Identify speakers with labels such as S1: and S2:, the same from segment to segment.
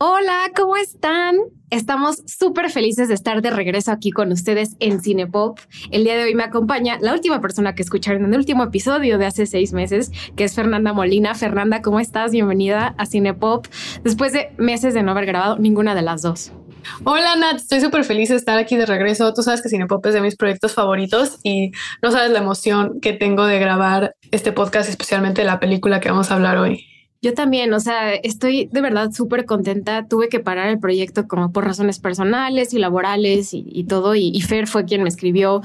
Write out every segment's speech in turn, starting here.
S1: Hola, ¿cómo están? Estamos súper felices de estar de regreso aquí con ustedes en Cinepop. El día de hoy me acompaña la última persona que escucharon en el último episodio de hace seis meses, que es Fernanda Molina. Fernanda, ¿cómo estás? Bienvenida a Cinepop. Después de meses de no haber grabado ninguna de las dos.
S2: Hola Nat, estoy súper feliz de estar aquí de regreso. Tú sabes que Cinepop es de mis proyectos favoritos y no sabes la emoción que tengo de grabar este podcast, especialmente la película que vamos a hablar hoy.
S1: Yo también, o sea, estoy de verdad súper contenta. Tuve que parar el proyecto como por razones personales y laborales y, todo. Y, Fer fue quien me escribió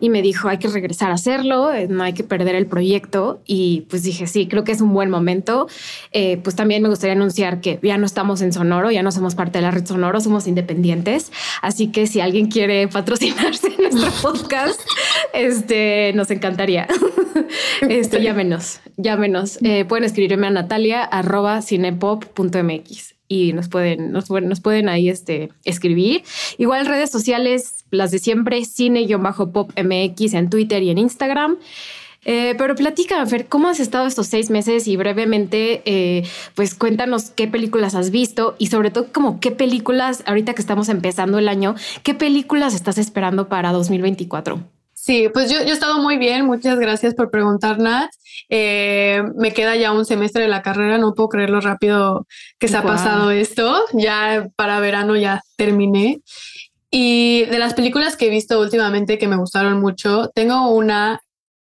S1: y me dijo, hay que regresar a hacerlo, eh, no hay que perder el proyecto. Y pues dije, sí, creo que es un buen momento. Eh, pues también me gustaría anunciar que ya no estamos en Sonoro, ya no somos parte de la red Sonoro, somos independientes. Así que si alguien quiere patrocinarse en nuestro podcast, este, nos encantaría. este, llámenos, llámenos. Eh, pueden escribirme a Natalia cinepop.mx y nos pueden, nos, nos, pueden ahí este, escribir. Igual redes sociales, las de siempre, cine-pop-mx en Twitter y en Instagram. Eh, pero platícame, Fer, ¿cómo has estado estos seis meses? Y brevemente, eh, pues cuéntanos qué películas has visto y sobre todo como qué películas, ahorita que estamos empezando el año, qué películas estás esperando para 2024.
S2: Sí, pues yo, yo he estado muy bien. Muchas gracias por preguntar, Nat. Eh, me queda ya un semestre de la carrera. No puedo creer lo rápido que se ha pasado esto. Ya para verano ya terminé. Y de las películas que he visto últimamente que me gustaron mucho, tengo una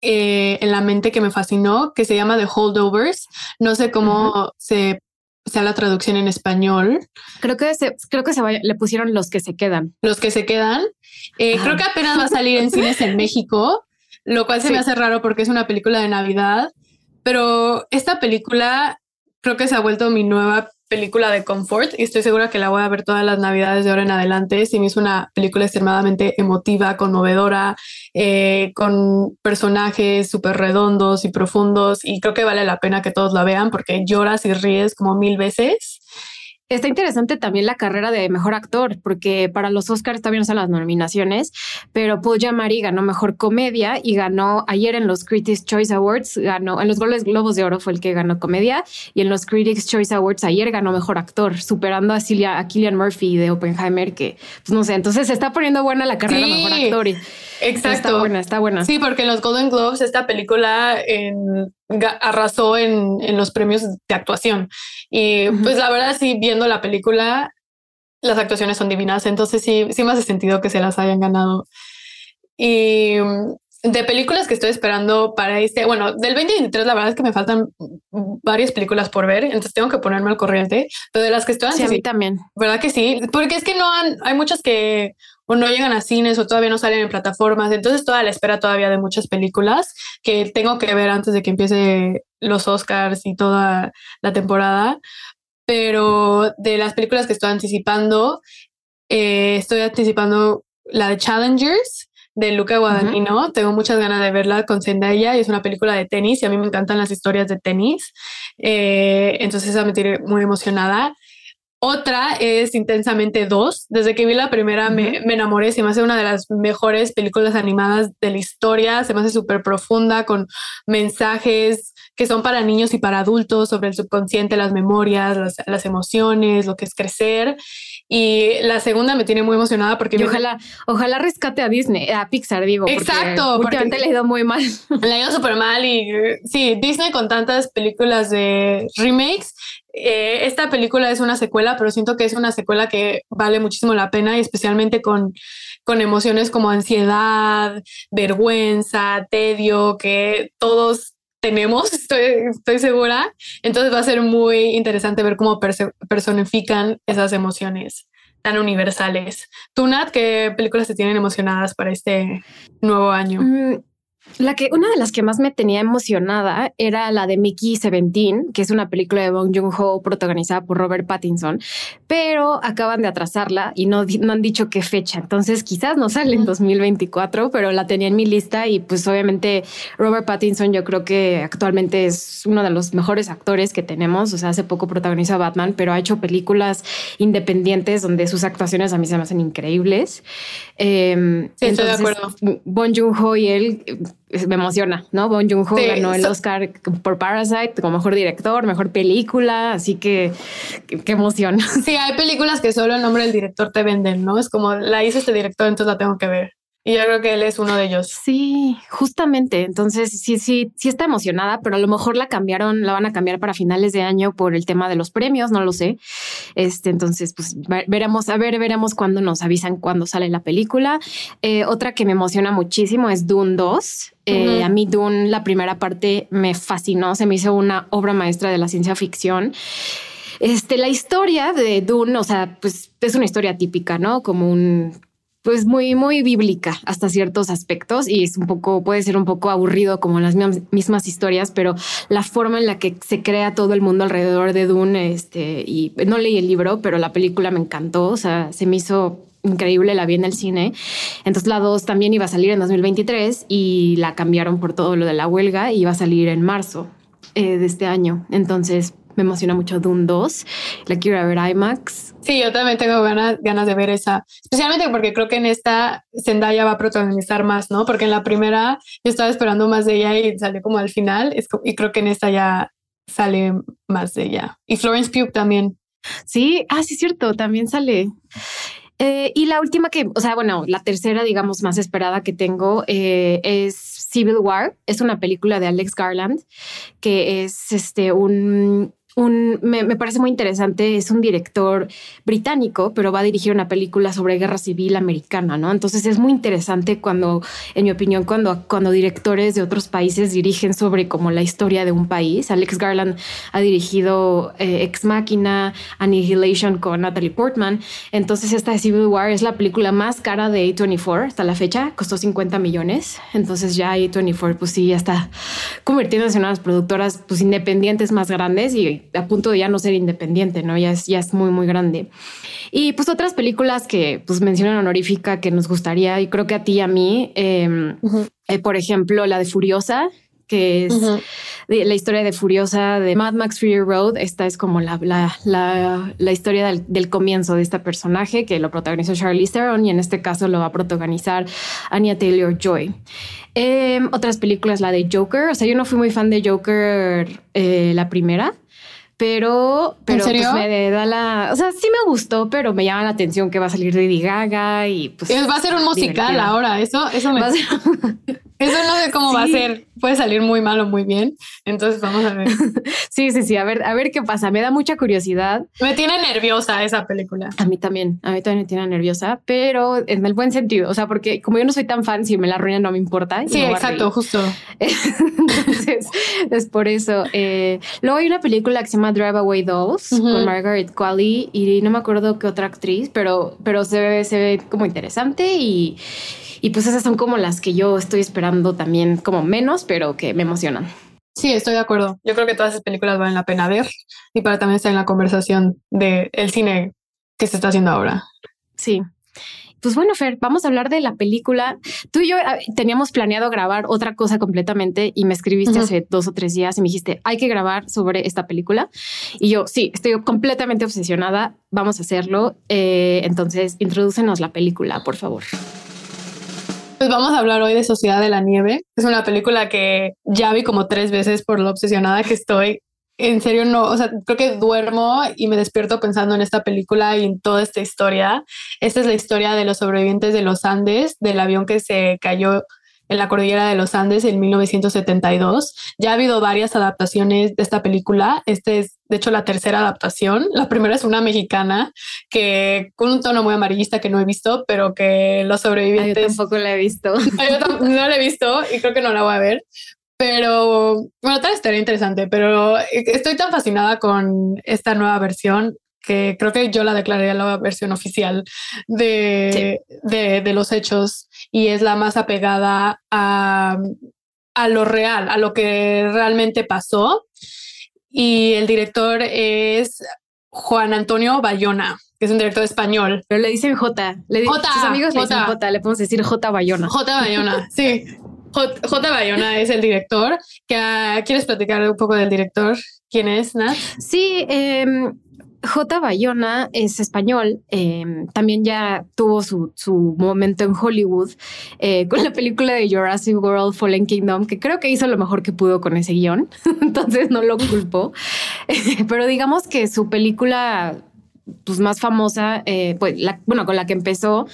S2: eh, en la mente que me fascinó, que se llama The Holdovers. No sé cómo se sea la traducción en español.
S1: Creo que se, creo que se le pusieron los que se quedan.
S2: Los que se quedan. Eh, creo que apenas va a salir en cines en México, lo cual se me hace raro porque es una película de Navidad. Pero esta película creo que se ha vuelto mi nueva película de confort y estoy segura que la voy a ver todas las navidades de ahora en adelante. Sí, me hizo una película extremadamente emotiva, conmovedora, eh, con personajes súper redondos y profundos y creo que vale la pena que todos la vean porque lloras y ríes como mil veces.
S1: Está interesante también la carrera de mejor actor, porque para los Oscars todavía no son las nominaciones, pero Paul Giamatti ganó mejor comedia y ganó ayer en los Critics Choice Awards, ganó en los Goles Globos de Oro fue el que ganó comedia y en los Critics Choice Awards ayer ganó mejor actor, superando a, Cillian, a Killian Murphy de Oppenheimer, que pues no sé, entonces se está poniendo buena la carrera de mejor actor. Y,
S2: Exacto.
S1: Está buena, está buena.
S2: Sí, porque en los Golden Globes esta película arrasó en, en, los premios de actuación. Y pues la verdad, sí, viendo la película, las actuaciones son divinas. Entonces sí, sí me hace sentido que se las hayan ganado. Y de películas que estoy esperando para este, bueno, del 2023 la verdad es que me faltan varias películas por ver, entonces tengo que ponerme al corriente, pero de las que estoy
S1: sí, a mí también.
S2: ¿Verdad que sí? Porque es que no han, hay muchas que o no llegan a cines o todavía no salen en plataformas. Entonces, toda la espera todavía de muchas películas que tengo que ver antes de que empiece los Oscars y toda la temporada. Pero de las películas que estoy anticipando, eh, estoy anticipando la de Challengers de Luca Guadagnino. Tengo muchas ganas de verla con Zendaya y es una película de tenis y a mí me encantan las historias de tenis. Eh, entonces esa me tiene muy emocionada. Otra es Intensamente dos. Desde que vi la primera me, me, enamoré. Se me hace una de las mejores películas animadas de la historia. Se me hace súper profunda con mensajes que son para niños y para adultos sobre el subconsciente, las memorias, las, las emociones, lo que es crecer. Y la segunda me tiene muy emocionada porque...
S1: ojalá, ojalá rescate a Disney, a Pixar, digo.
S2: Exacto.
S1: Porque últimamente le ha ido muy mal.
S2: Le ha ido súper mal y sí, Disney con tantas películas de remakes eh, esta película es una secuela, pero siento que es una secuela que vale muchísimo la pena y especialmente con, con emociones como ansiedad, vergüenza, tedio, que todos tenemos, estoy, estoy segura. Entonces va a ser muy interesante ver cómo personifican esas emociones tan universales. ¿Tú, Nat, qué películas te tienen emocionadas para este nuevo año?
S1: Mm, La que, una de las que más me tenía emocionada era la de Mickey Seventeen, que es una película de Bong Joon-ho protagonizada por Robert Pattinson, pero acaban de atrasarla y no, no han dicho qué fecha. Entonces quizás no sale en 2024, pero la tenía en mi lista y pues obviamente Robert Pattinson yo creo que actualmente es uno de los mejores actores que tenemos. O sea, hace poco protagonizó Batman, pero ha hecho películas independientes donde sus actuaciones a mí se me hacen increíbles.
S2: Eh, sí, estoy de acuerdo.
S1: Bon Joon-ho y él me emociona, ¿no? Bon Joon-ho ganó el Oscar por Parasite como mejor director, mejor película, así que qué emoción.
S2: Sí, hay películas que solo el nombre del director te venden, ¿no? Es como la hizo este director, entonces la tengo que ver. Y yo creo que él es uno de ellos.
S1: Sí, justamente. Entonces, sí, sí, sí está emocionada, pero a lo mejor la cambiaron, la van a cambiar para finales de año por el tema de los premios, no lo sé. Este, entonces, pues veremos, a ver, veremos cuándo nos avisan cuándo sale la película. Eh, otra que me emociona muchísimo es Dune 2. Eh, a mí Dune, la primera parte me fascinó, se me hizo una obra maestra de la ciencia ficción. Este, la historia de Dune, o sea, pues es una historia típica, ¿no? Como un pues muy, muy bíblica hasta ciertos aspectos y es un poco, puede ser un poco aburrido como las mismas historias, pero la forma en la que se crea todo el mundo alrededor de Dune, este, y no leí el libro, pero la película me encantó, o sea, se me hizo increíble, la vi en el cine. Entonces la 2 también iba a salir en 2023 y la cambiaron por todo lo de la huelga y iba a salir en marzo eh, de este año. Entonces me emociona mucho Dune 2. La quiero ver IMAX.
S2: Sí, yo también tengo ganas, ganas de ver esa, especialmente porque creo que en esta Zendaya va a protagonizar más, ¿no? Porque en la primera yo estaba esperando más de ella y salió como al final y creo que en esta ya sale más de ella. Y Florence Pugh también.
S1: Sí, ah, sí, cierto, también sale. Eh, y la última que, o sea, bueno, la tercera, digamos, más esperada que tengo eh, es Civil War. Es una película de Alex Garland, que es este un me, parece muy interesante, es un director británico, pero va a dirigir una película sobre guerra civil americana, ¿no? Entonces es muy interesante cuando, en mi opinión, cuando, cuando directores de otros países dirigen sobre como la historia de un país. Alex Garland ha dirigido eh, Ex Machina, Annihilation con Natalie Portman. Entonces esta de Civil War es la película más cara de A24 hasta la fecha, costó 50 millones. Entonces ya A24 pues sí, ya está convirtiéndose en unas productoras pues independientes más grandes y a punto de ya no ser independiente, ¿no? Ya es, ya es muy, muy grande. Y pues otras películas que pues mencionan honorífica que nos gustaría, y creo que a ti y a mí, em, eh, por ejemplo, la de Furiosa, que es la historia de Furiosa de Mad Max Fury Road. Esta es como la, la, la, historia del, del, comienzo de este personaje que lo protagonizó Charlize Theron y en este caso lo va a protagonizar Anya Taylor Joy. Em, otras películas, la de Joker. O sea, yo no fui muy fan de Joker eh, la primera pero, pero
S2: ¿En
S1: Pues me da la, o sea, sí me gustó, pero me llama la atención que va a salir Lady Gaga y pues
S2: va a ser un musical ahora, eso, eso me, eso no sé cómo va a ser. Puede salir muy mal o muy bien. Entonces vamos a ver.
S1: sí, sí, sí. A ver, a ver qué pasa. Me da mucha curiosidad.
S2: Me tiene nerviosa esa película.
S1: A mí también. A mí también me tiene nerviosa, pero en el buen sentido. O sea, porque como yo no soy tan fan, si me la arruinan no me importa.
S2: Sí, exacto, justo.
S1: Entonces, es por eso. Eh, luego hay una película que se llama Drive Away 2 con Margaret Qualley y no me acuerdo qué otra actriz, pero, pero se ve, se ve como interesante y y pues esas son como las que yo estoy esperando también como menos, pero que me emocionan.
S2: Sí, estoy de acuerdo. Yo creo que todas esas películas valen la pena ver y para también estar en la conversación del el cine que se está haciendo ahora.
S1: Sí. Pues bueno, Fer, vamos a hablar de la película. Tú y yo teníamos planeado grabar otra cosa completamente y me escribiste hace dos o tres días y me dijiste, hay que grabar sobre esta película. Y yo, sí, estoy completamente obsesionada, vamos a hacerlo. Eh, entonces, introdúcenos la película, por favor.
S2: Pues vamos a hablar hoy de Sociedad de la Nieve. Es una película que ya vi como tres veces por lo obsesionada que estoy. En serio, no, o sea, creo que duermo y me despierto pensando en esta película y en toda esta historia. Esta es la historia de los sobrevivientes de los Andes, del avión que se cayó en la cordillera de los Andes en 1972. Ya ha habido varias adaptaciones de esta película. Este es, de hecho, la tercera adaptación. La primera es una mexicana que con un tono muy amarillista que no he visto, pero que los sobrevivientes...
S1: yo tampoco la he visto.
S2: Yo no la he visto y creo que no la voy a ver. Pero bueno, tal estaría interesante, pero estoy tan fascinada con esta nueva versión que creo que yo la declararía la versión oficial de, de, de, los hechos y es la más apegada a a lo real, a lo que realmente pasó. Y el director es Juan Antonio Bayona, que es un director español.
S1: Pero le dicen J. Le J. Sus amigos le dicen J. Le podemos decir J Bayona.
S2: J Bayona, sí. J. Bayona es el director. ¿Quieres platicar un poco del director? ¿Quién es, Nat?
S1: Sí, eh, J. Bayona es español, em, también ya tuvo su, su, momento en Hollywood eh, con la película de Jurassic World Fallen Kingdom, que creo que hizo lo mejor que pudo con ese guion, entonces no lo culpo. Pero digamos que su película pues, más famosa, eh, pues, la, bueno, con la que empezó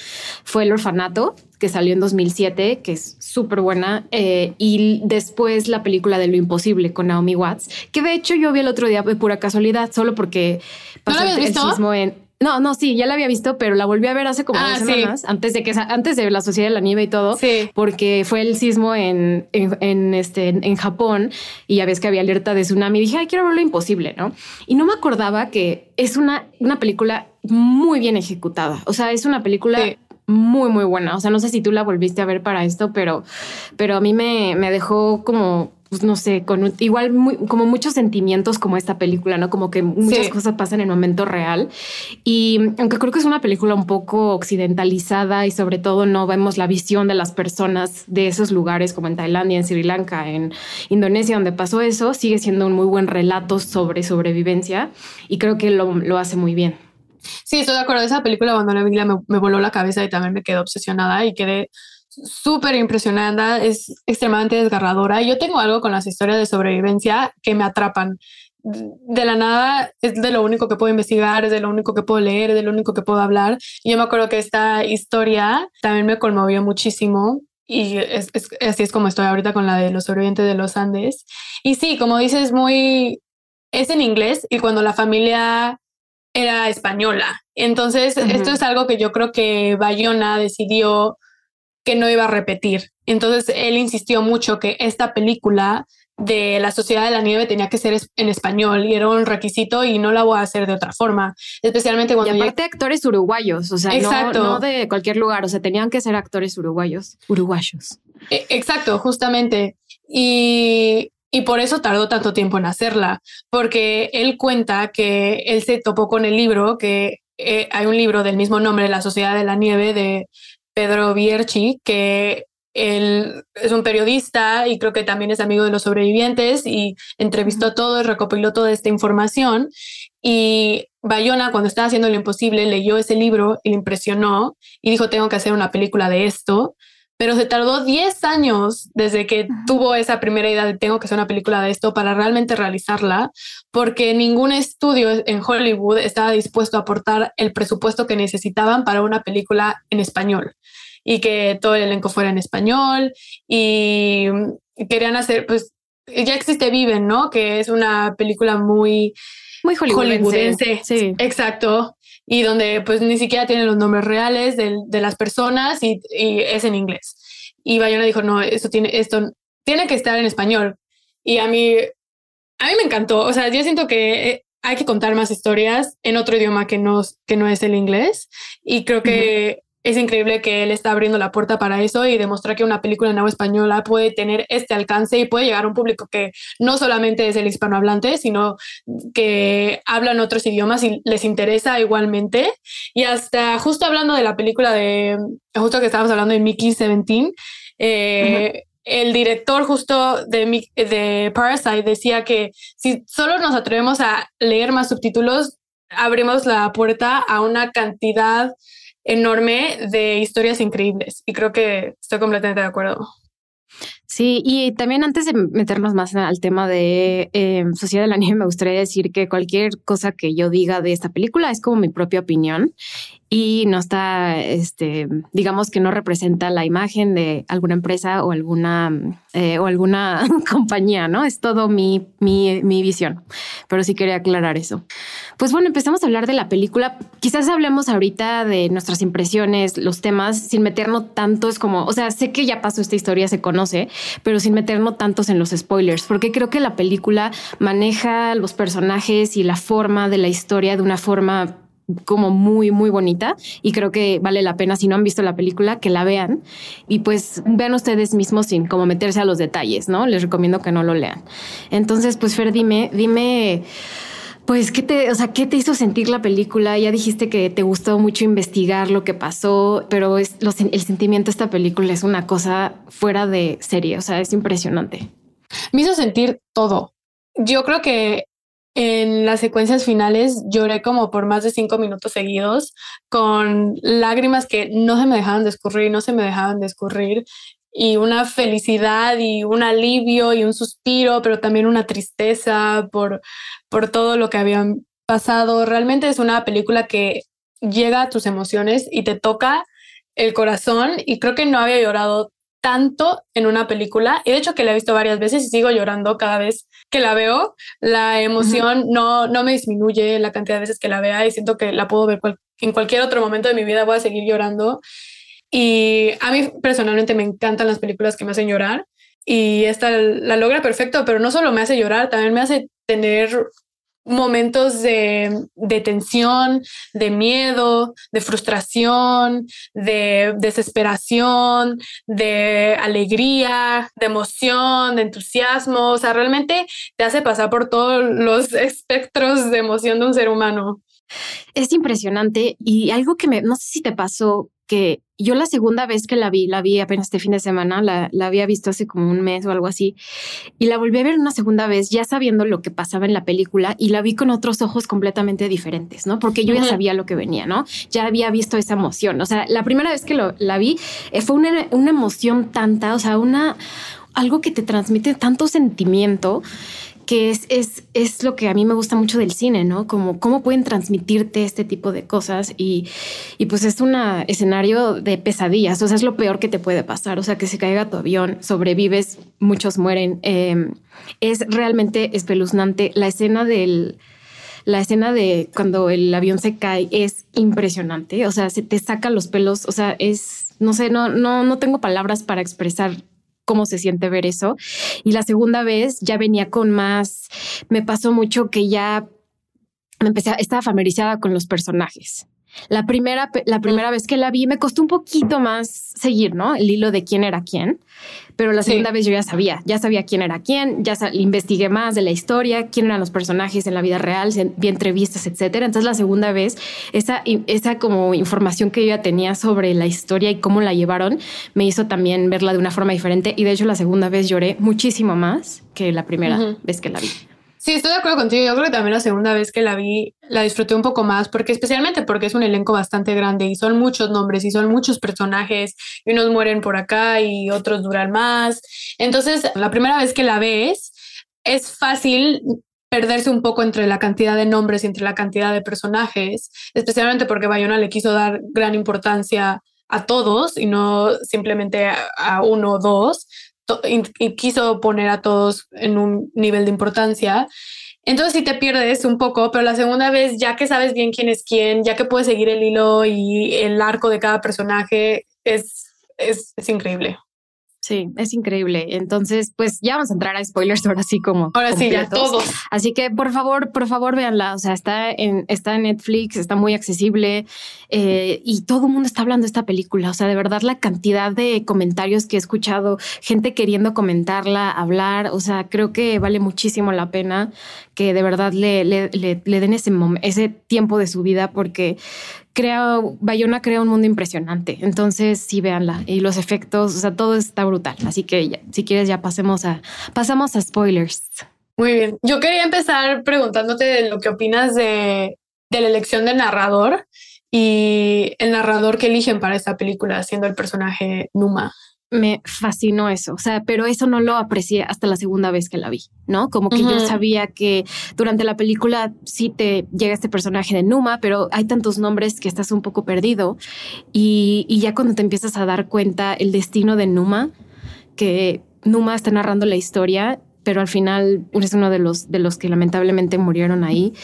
S1: fue El Orfanato, que salió en 2007, que es súper buena, eh, y después la película de Lo Imposible con Naomi Watts, que de hecho yo vi el otro día de pura casualidad, solo porque
S2: pasó el,
S1: sismo en... No, no, sí, ya la había visto, pero la volví a ver hace como ah, dos semanas, antes de que antes de la Sociedad de la Nieve y todo, porque fue el sismo en, en, este, en, Japón y ya ves que había alerta de tsunami. Dije, ay, quiero ver lo imposible, ¿no? Y no me acordaba que es una, una película muy bien ejecutada. O sea, es una película muy, muy buena. O sea, no sé si tú la volviste a ver para esto, pero, pero a mí me, me dejó como, pues no sé, con igual muy, como muchos sentimientos como esta película, ¿no? Como que muchas cosas pasan en el momento real. Y aunque creo que es una película un poco occidentalizada y sobre todo no vemos la visión de las personas de esos lugares como en Tailandia, en Sri Lanka, en Indonesia, donde pasó eso, sigue siendo un muy buen relato sobre sobrevivencia y creo que lo, lo hace muy bien.
S2: Sí, estoy de acuerdo. Esa película cuando la vi me, me voló la cabeza y también me quedé obsesionada y quedé súper impresionada. Es extremadamente desgarradora. Yo tengo algo con las historias de sobrevivencia que me atrapan. De la nada es de lo único que puedo investigar, es de lo único que puedo leer, es de lo único que puedo hablar. Y yo me acuerdo que esta historia también me conmovió muchísimo y es, así es como estoy ahorita con la de los sobrevivientes de los Andes. Y sí, como dices, muy es en inglés y cuando la familia era española. Entonces, esto es algo que yo creo que Bayona decidió que no iba a repetir. Entonces, él insistió mucho que esta película de la Sociedad de la Nieve tenía que ser en español y era un requisito y no la voy a hacer de otra forma, especialmente cuando...
S1: Y aparte actores uruguayos, o sea, No, de cualquier lugar, o sea, tenían que ser actores uruguayos, uruguayos.
S2: E, exacto, justamente. Y y por eso tardó tanto tiempo en hacerla, porque él cuenta que él se topó con el libro, que eh, hay un libro del mismo nombre, La Sociedad de la Nieve, de Pedro Bierchi, que él es un periodista y creo que también es amigo de los sobrevivientes y entrevistó todo y recopiló toda esta información. Y Bayona, cuando estaba haciendo lo imposible, leyó ese libro y le impresionó y dijo, tengo que hacer una película de esto pero se tardó 10 años desde que tuvo esa primera idea de tengo que hacer una película de esto para realmente realizarla, porque ningún estudio en Hollywood estaba dispuesto a aportar el presupuesto que necesitaban para una película en español y que todo el elenco fuera en español y querían hacer, pues ya existe Viven, ¿no? Que es una película muy...
S1: Muy hollywoodense.
S2: Sí. Exacto y donde pues ni siquiera tienen los nombres reales de, de las personas y, y, es en inglés. Y Bayona dijo, no, esto tiene, esto tiene que estar en español. Y a mí, a mí me encantó. O sea, yo siento que eh, hay que contar más historias en otro idioma que no, que no es el inglés. Y creo que es increíble que él está abriendo la puerta para eso y demostrar que una película en agua española puede tener este alcance y puede llegar a un público que no solamente es el hispanohablante, sino que hablan otros idiomas y les interesa igualmente. Y hasta justo hablando de la película de, justo que estábamos hablando de Mickey 17, eh, el director justo de, de Parasite decía que si solo nos atrevemos a leer más subtítulos, abrimos la puerta a una cantidad enorme de historias increíbles y creo que estoy completamente de acuerdo.
S1: Sí, y también antes de meternos más al tema de eh, Sociedad de la Nieve, me gustaría decir que cualquier cosa que yo diga de esta película es como mi propia opinión y no está, este, digamos que no representa la imagen de alguna empresa o alguna eh, o alguna compañía, ¿no? Es todo mi, mi, mi visión, pero sí quería aclarar eso. Pues bueno, empezamos a hablar de la película. Quizás hablemos ahorita de nuestras impresiones, los temas, sin meternos tantos como, o sea, sé que ya pasó esta historia, se conoce, pero sin meternos tantos en los spoilers, porque creo que la película maneja los personajes y la forma de la historia de una forma como muy, muy bonita y creo que vale la pena, si no han visto la película, que la vean y pues vean ustedes mismos sin como meterse a los detalles, ¿no? Les recomiendo que no lo lean. Entonces, pues Fer, dime, dime... Pues, ¿qué te, o sea, ¿qué te hizo sentir la película? Ya dijiste que te gustó mucho investigar lo que pasó, pero es, el sentimiento de esta película es una cosa fuera de serie, o sea, es impresionante.
S2: Me hizo sentir todo. Yo creo que en las secuencias finales lloré como por más de cinco minutos seguidos, con lágrimas que no se me dejaban de no se me dejaban de y una felicidad y un alivio y un suspiro, pero también una tristeza por, por todo lo que habían pasado. Realmente es una película que llega a tus emociones y te toca el corazón y creo que no había llorado tanto en una película y de hecho que la he visto varias veces y sigo llorando cada vez que la veo. La emoción no, no me disminuye la cantidad de veces que la vea y siento que la puedo ver en cualquier otro momento de mi vida, voy a seguir llorando. Y a mí personalmente me encantan las películas que me hacen llorar y esta la logra perfecto, pero no solo me hace llorar, también me hace tener momentos de, de, tensión, de miedo, de frustración, de desesperación, de alegría, de emoción, de entusiasmo. O sea, realmente te hace pasar por todos los espectros de emoción de un ser humano.
S1: Es impresionante y algo que me, no sé si te pasó, que yo la segunda vez que la vi, la vi apenas este fin de semana, la, había visto hace como un mes o algo así, y la volví a ver una segunda vez ya sabiendo lo que pasaba en la película y la vi con otros ojos completamente diferentes, ¿no? Porque yo ya sabía lo que venía, ¿no? Ya había visto esa emoción, o sea, la primera vez que lo, la vi eh, fue una, una emoción tanta, o sea, una, algo que te transmite tanto sentimiento que es, es, es, lo que a mí me gusta mucho del cine, ¿no? Como cómo pueden transmitirte este tipo de cosas y, y, pues es un escenario de pesadillas, o sea, es lo peor que te puede pasar, o sea, que se caiga tu avión, sobrevives, muchos mueren. Em, es realmente espeluznante. La escena del... La escena de cuando el avión se cae es impresionante, o sea, se te saca los pelos, o sea, es, no sé, no, no, no tengo palabras para expresar cómo se siente ver eso. Y la segunda vez ya venía con más, me pasó mucho que ya me empecé, estaba familiarizada con los personajes. La primera, la primera vez que la vi me costó un poquito más seguir, ¿no? El hilo de quién era quién, pero la segunda vez yo ya sabía, ya sabía quién era quién, ya investigué más de la historia, quién eran los personajes en la vida real, vi entrevistas, etcétera. Entonces la segunda vez esa esa como información que yo ya tenía sobre la historia y cómo la llevaron me hizo también verla de una forma diferente y de hecho la segunda vez lloré muchísimo más que la primera vez que la vi.
S2: Sí, estoy de acuerdo contigo. Yo creo que también la segunda vez que la vi la disfruté un poco más, porque especialmente porque es un elenco bastante grande y son muchos nombres y son muchos personajes y unos mueren por acá y otros duran más. Entonces, la primera vez que la ves, es fácil perderse un poco entre la cantidad de nombres y entre la cantidad de personajes, especialmente porque Bayona le quiso dar gran importancia a todos y no simplemente a uno o dos y quiso poner a todos en un nivel de importancia. Entonces sí te pierdes un poco, pero la segunda vez, ya que sabes bien quién es quién, ya que puedes seguir el hilo y el arco de cada personaje, es, es, es increíble.
S1: Sí, es increíble. Entonces, pues ya vamos a entrar a spoilers ahora sí como.
S2: Ahora sí, ya todos.
S1: Así que por favor, por favor, véanla. O sea, está en, está en Netflix, está muy accesible eh, y todo el mundo está hablando de esta película. O sea, de verdad, la cantidad de comentarios que he escuchado, gente queriendo comentarla, hablar. O sea, creo que vale muchísimo la pena que de verdad le, le, le, le den ese, ese tiempo de su vida porque crea, Bayona crea un mundo impresionante. Entonces, sí, véanla. Y los efectos, o sea, todo está brutal. Así que si quieres, ya pasemos a, pasamos a spoilers.
S2: Muy bien. Yo quería empezar preguntándote lo que opinas de, de la elección del narrador y el narrador que eligen para esta película, siendo el personaje Numa
S1: me fascinó eso, o sea, pero eso no lo aprecié hasta la segunda vez que la vi, ¿no? Como que yo sabía que durante la película sí te llega este personaje de Numa, pero hay tantos nombres que estás un poco perdido y, y ya cuando te empiezas a dar cuenta el destino de Numa, que Numa está narrando la historia, pero al final es uno de los, de los que lamentablemente murieron ahí,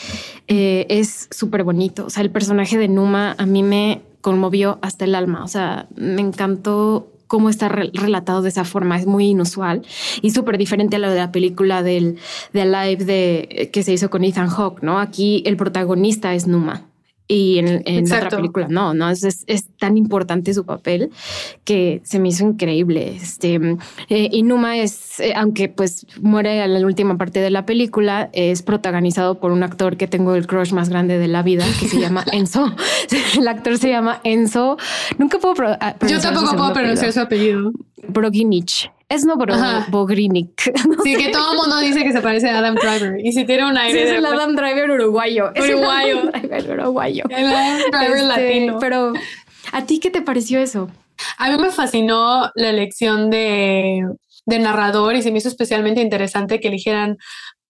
S1: eh, es súper bonito, o sea, el personaje de Numa a mí me conmovió hasta el alma, o sea, me encantó cómo está relatado de esa forma. Es muy inusual y súper diferente a lo de la película del, de Alive de, que se hizo con Ethan Hawke, ¿no? Aquí el protagonista es Numa y en, en otra película no, no es, es, tan importante su papel que se me hizo increíble. Este eh, Inuma es, eh, aunque pues muere en la última parte de la película, es protagonizado por un actor que tengo el crush más grande de la vida, que se llama Enzo. el actor se llama Enzo. Nunca puedo
S2: pronunciar. Yo tampoco puedo pronunciar su apellido.
S1: Broginich. Es no Bogrinik.
S2: Sí, que todo el mundo dice que se parece a Adam Driver. Y si tiene un aire.
S1: es el Adam Driver uruguayo.
S2: Uruguayo.
S1: Es el Adam Driver uruguayo.
S2: El Adam Driver este, latino.
S1: Pero, ¿a ti qué te pareció eso?
S2: A mí me fascinó la elección de, de narrador y se me hizo especialmente interesante que eligieran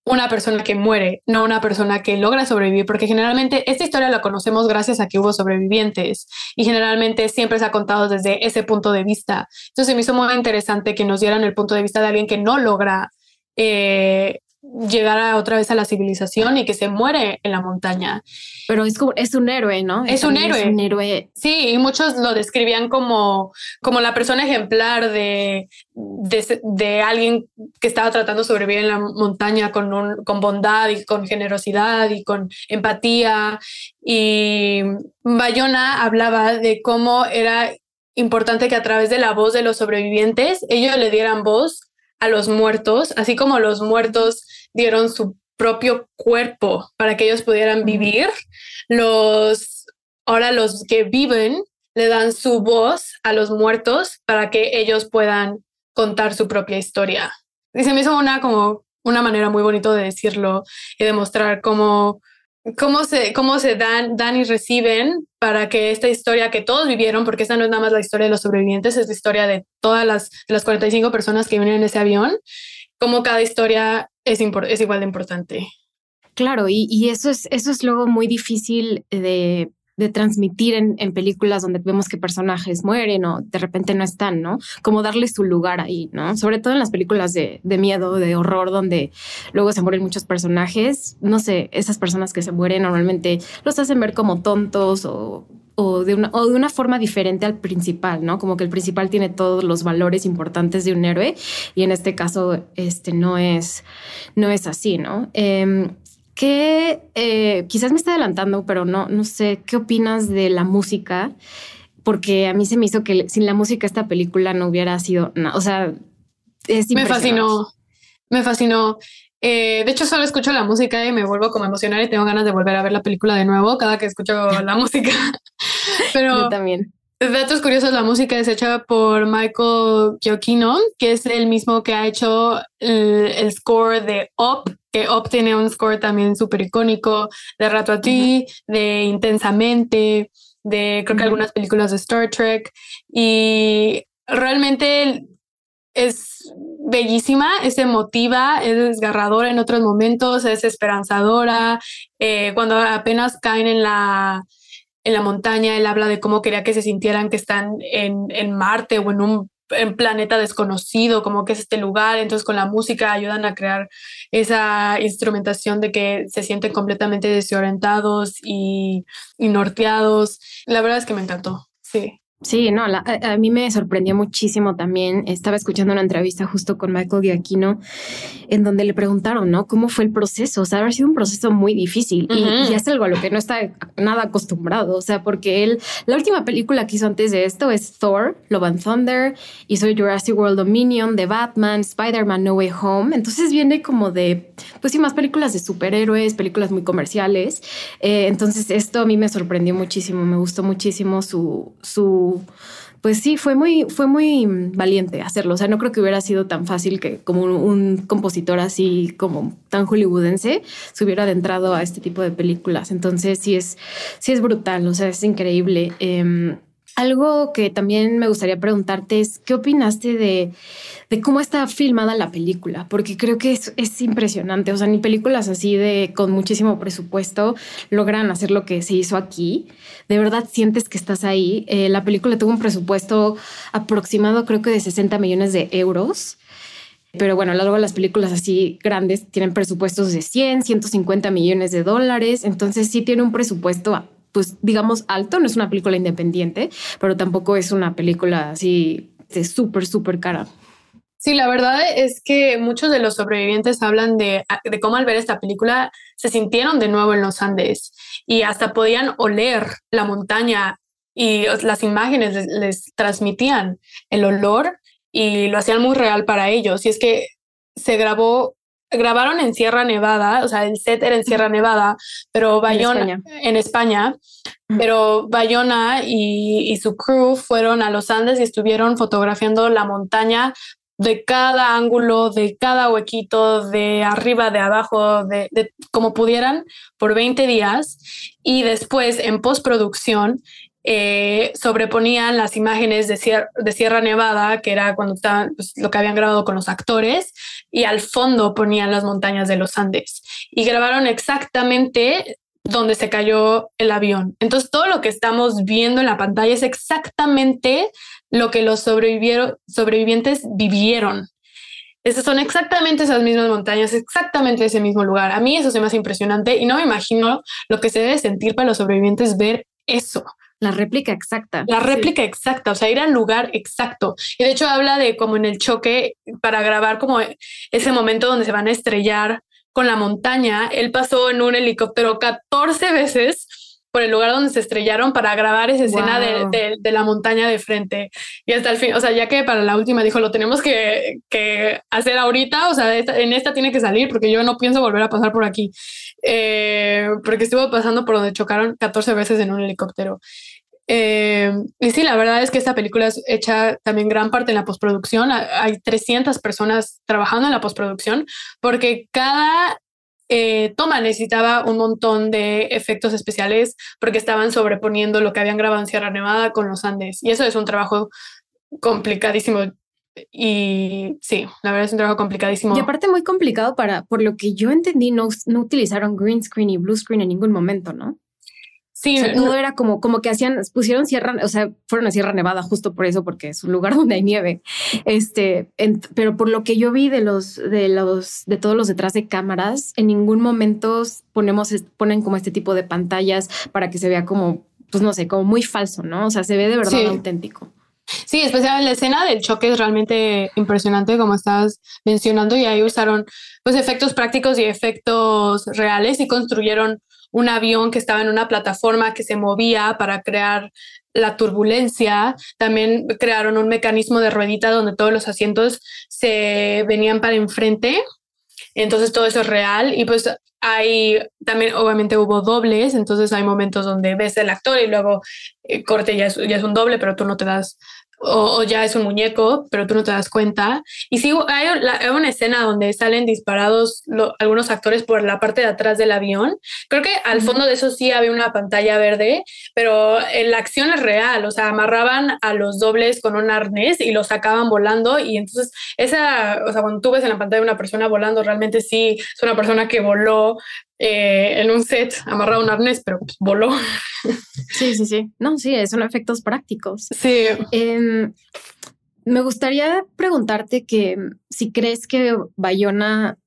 S2: una persona que muere, no una persona que logra sobrevivir, porque generalmente esta historia la conocemos gracias a que hubo sobrevivientes y generalmente siempre se ha contado desde ese punto de vista. Entonces me hizo muy interesante que nos dieran el punto de vista de alguien que no logra eh, llegar otra vez a la civilización y que se muere en la montaña.
S1: Pero es, es un héroe, ¿no?
S2: Es un héroe.
S1: Es un héroe.
S2: Sí, y muchos lo describían como, como la persona ejemplar de, de, alguien que estaba tratando de sobrevivir en la montaña con, un, con bondad y con generosidad y con empatía. Y Bayona hablaba de cómo era importante que a través de la voz de los sobrevivientes ellos le dieran voz a los muertos, así como los muertos dieron su propio cuerpo para que ellos pudieran vivir, los ahora los que viven le dan su voz a los muertos para que ellos puedan contar su propia historia. Y se me hizo una como una manera muy bonita de decirlo y demostrar cómo cómo se, cómo se dan, dan y reciben para que esta historia que todos vivieron, porque esta no es nada más la historia de los sobrevivientes, es la historia de todas las, las 45 personas que vienen en ese avión, como cada historia es, es igual de importante.
S1: Claro, y, y, eso, es, eso es luego muy difícil de de transmitir en, en, películas donde vemos que personajes mueren o de repente no están, ¿no? Como darle su lugar ahí, ¿no? Sobre todo en las películas de, de miedo, de horror, donde luego se mueren muchos personajes. No sé, esas personas que se mueren normalmente los hacen ver como tontos o, o, de una, o de una forma diferente al principal, ¿no? Como que el principal tiene todos los valores importantes de un héroe y en este caso este, no, es, no es así, ¿no? Eh, que eh, quizás me está adelantando, pero no, no sé, ¿qué opinas de la música? Porque a mí se me hizo que sin la música esta película no hubiera sido nada. O sea, es
S2: Me fascinó, me fascinó. Eh, de hecho, solo escucho la música y me vuelvo como emocionar y tengo ganas de volver a ver la película de nuevo cada que escucho la música. Pero
S1: Yo también.
S2: Datos curiosos, la música es hecha por Michael Giacchino, que es el mismo que ha hecho el, score de Up, que Up tiene un score también súper icónico, de Rato a ti, de Intensamente, de creo que algunas películas de Star Trek, y realmente es bellísima, es emotiva, es desgarradora en otros momentos, es esperanzadora, eh, cuando apenas caen en la en la montaña, él habla de cómo quería que se sintieran que están en, en Marte o en un planeta desconocido, como que es este lugar, entonces con la música ayudan a crear esa instrumentación de que se sienten completamente desorientados y, y norteados. La verdad es que me encantó, sí.
S1: Sí, no, a, mí me sorprendió muchísimo también. Estaba escuchando una entrevista justo con Michael Giacchino en donde le preguntaron, ¿no? ¿Cómo fue el proceso? O sea, ha sido un proceso muy difícil y, es algo a lo que no está nada acostumbrado. O sea, porque él, la última película que hizo antes de esto es Thor, Love and Thunder, hizo Jurassic World Dominion, The Batman, Spider-Man No Way Home. Entonces viene como de, pues sí, más películas de superhéroes, películas muy comerciales. Eh, entonces esto a mí me sorprendió muchísimo, me gustó muchísimo su, su pues sí, fue muy, fue muy valiente hacerlo. O sea, no creo que hubiera sido tan fácil que como un, compositor así como tan hollywoodense se hubiera adentrado a este tipo de películas. Entonces sí es, sí es brutal, o sea, es increíble. Em, algo que también me gustaría preguntarte es, ¿qué opinaste de, de cómo está filmada la película? Porque creo que es, es, impresionante. O sea, ni películas así de con muchísimo presupuesto logran hacer lo que se hizo aquí. De verdad sientes que estás ahí. Eh, la película tuvo un presupuesto aproximado, creo que de 60 millones de euros. Pero bueno, luego las películas así grandes tienen presupuestos de 100, 150 millones de dólares. Entonces sí tiene un presupuesto pues digamos alto, no es una película independiente, pero tampoco es una película así de súper, súper cara.
S2: Sí, la verdad es que muchos de los sobrevivientes hablan de, de, cómo al ver esta película se sintieron de nuevo en los Andes y hasta podían oler la montaña y las imágenes les, transmitían el olor y lo hacían muy real para ellos. Y es que se grabó, grabaron en Sierra Nevada, o sea, el set era en Sierra Nevada, pero Bayona, en España, pero Bayona y, y su crew fueron a los Andes y estuvieron fotografiando la montaña de cada ángulo, de cada huequito, de arriba, de abajo, de, como pudieran, por 20 días. Y después, en postproducción, eh, sobreponían las imágenes de, Sierra Nevada, que era cuando estaban, pues, lo que habían grabado con los actores, y al fondo ponían las montañas de los Andes. Y grabaron exactamente donde se cayó el avión. Entonces, todo lo que estamos viendo en la pantalla es exactamente lo que los sobrevivientes vivieron. Esas son exactamente esas mismas montañas, exactamente ese mismo lugar. A mí eso se hace impresionante y no me imagino lo que se debe sentir para los sobrevivientes ver eso.
S1: La réplica exacta.
S2: La réplica exacta, o sea, ir al lugar exacto. Y de hecho habla de como en el choque para grabar como ese momento donde se van a estrellar con la montaña. Él pasó en un helicóptero 14 veces por el lugar donde se estrellaron para grabar esa escena de, la montaña de frente. Y hasta el fin, o sea, ya que para la última dijo, lo tenemos que, hacer ahorita, o sea, en esta tiene que salir porque yo no pienso volver a pasar por aquí. Eh, porque estuvo pasando por donde chocaron 14 veces en un helicóptero. Eh, y sí, la verdad es que esta película es hecha también gran parte en la postproducción. Hay 300 personas trabajando en la postproducción porque cada eh, toma necesitaba un montón de efectos especiales porque estaban sobreponiendo lo que habían grabado en Sierra Nevada con los Andes. Y eso es un trabajo complicadísimo. Y sí, la verdad es un trabajo complicadísimo.
S1: Y aparte muy complicado para, por lo que yo entendí, no, no utilizaron green screen y blue screen en ningún momento, ¿no? Sí, todo era como, como que hacían, pusieron Sierra, o sea, fueron a Sierra Nevada justo por eso, porque es un lugar donde hay nieve. Este, pero por lo que yo vi de los, de los, de todos los detrás de cámaras, en ningún momento ponemos, ponen como este tipo de pantallas para que se vea como, pues no sé, como muy falso, ¿no? O sea, se ve de verdad auténtico.
S2: Sí, especialmente la escena del choque es realmente impresionante, como estás mencionando, y ahí usaron pues efectos prácticos y efectos reales y construyeron un avión que estaba en una plataforma que se movía para crear la turbulencia. También crearon un mecanismo de ruedita donde todos los asientos se venían para enfrente. Entonces todo eso es real y pues hay también obviamente hubo dobles, entonces hay momentos donde ves el actor y luego eh, corte ya ya es un doble, pero tú no te das o, ya es un muñeco, pero tú no te das cuenta. Y sí, hay, una escena donde salen disparados algunos actores por la parte de atrás del avión. Creo que al fondo de eso sí había una pantalla verde, pero la acción es real, o sea, amarraban a los dobles con un arnés y los sacaban volando y entonces esa, o sea, cuando tú ves en la pantalla una persona volando, realmente sí es una persona que voló eh, en un set amarrado a un arnés, pero pues, voló.
S1: Sí, sí, sí. No, sí, son efectos prácticos.
S2: Sí.
S1: Em, me gustaría preguntarte que si crees que Bayona,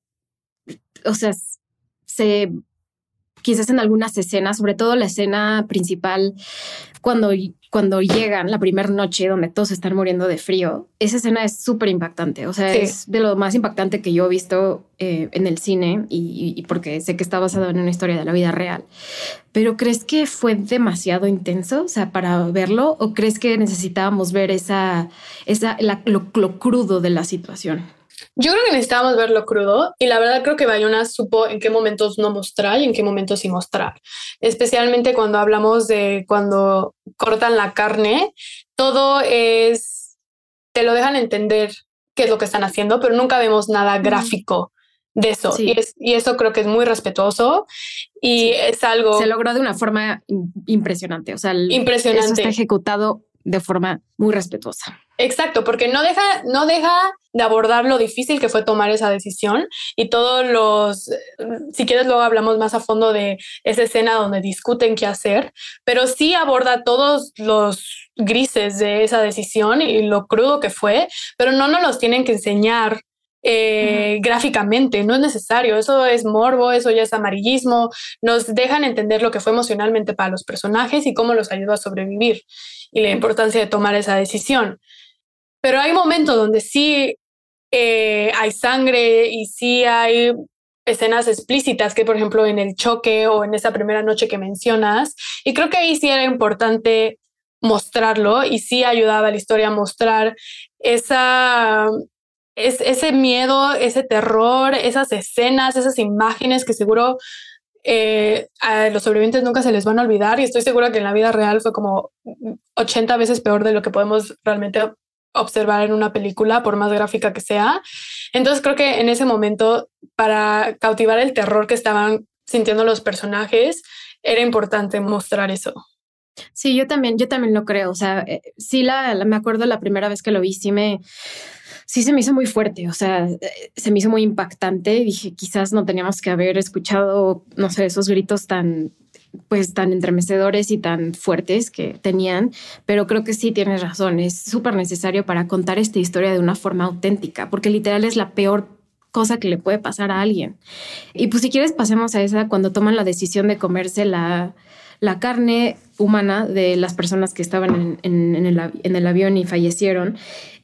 S1: o sea, se quizás en algunas escenas, sobre todo la escena principal, cuando, cuando llegan la primera noche donde todos están muriendo de frío, esa escena es súper impactante. O sea, es de lo más impactante que yo he visto eh, en el cine y, porque sé que está basado en una historia de la vida real. Pero ¿crees que fue demasiado intenso, o sea, para verlo? ¿O crees que necesitábamos ver esa, esa lo crudo de la situación?
S2: Yo creo que necesitábamos verlo crudo y la verdad creo que Bayona supo en qué momentos no mostrar y en qué momentos sí mostrar. Especialmente cuando hablamos de cuando cortan la carne, todo es, te lo dejan entender qué es lo que están haciendo, pero nunca vemos nada gráfico de eso. Y, es, y, eso creo que es muy respetuoso y es algo...
S1: Se logró de una forma impresionante, o sea,
S2: impresionante.
S1: Eso está ejecutado de forma muy respetuosa.
S2: Exacto, porque no deja, no deja de abordar lo difícil que fue tomar esa decisión y todos los, si quieres luego hablamos más a fondo de esa escena donde discuten qué hacer, pero sí aborda todos los grises de esa decisión y lo crudo que fue, pero no nos los tienen que enseñar eh, gráficamente, no es necesario, eso es morbo, eso ya es amarillismo, nos dejan entender lo que fue emocionalmente para los personajes y cómo los ayudó a sobrevivir y la importancia de tomar esa decisión. Pero hay momentos donde sí eh, hay sangre y sí hay escenas explícitas que por ejemplo en el choque o en esa primera noche que mencionas. Y creo que ahí sí era importante mostrarlo y sí ayudaba a la historia a mostrar esa es, ese miedo, ese terror, esas escenas, esas imágenes que seguro eh, a los sobrevivientes nunca se les van a olvidar. Y estoy segura que en la vida real fue como 80 veces peor de lo que podemos realmente observar en una película, por más gráfica que sea. Entonces creo que en ese momento, para cautivar el terror que estaban sintiendo los personajes, era importante mostrar eso.
S1: Sí, yo también, yo también lo creo. O sea, eh, sí, la, me acuerdo la primera vez que lo vi, sí me, sí se me hizo muy fuerte. O sea, eh, se me hizo muy impactante. Dije, quizás no teníamos que haber escuchado, no sé, esos gritos tan, pues tan entremecedores y tan fuertes que tenían, pero creo que sí tienes razón, es súper necesario para contar esta historia de una forma auténtica, porque literal es la peor cosa que le puede pasar a alguien. Y pues si quieres pasemos a esa cuando toman la decisión de comerse la, la carne humana de las personas que estaban en, el, avión y fallecieron,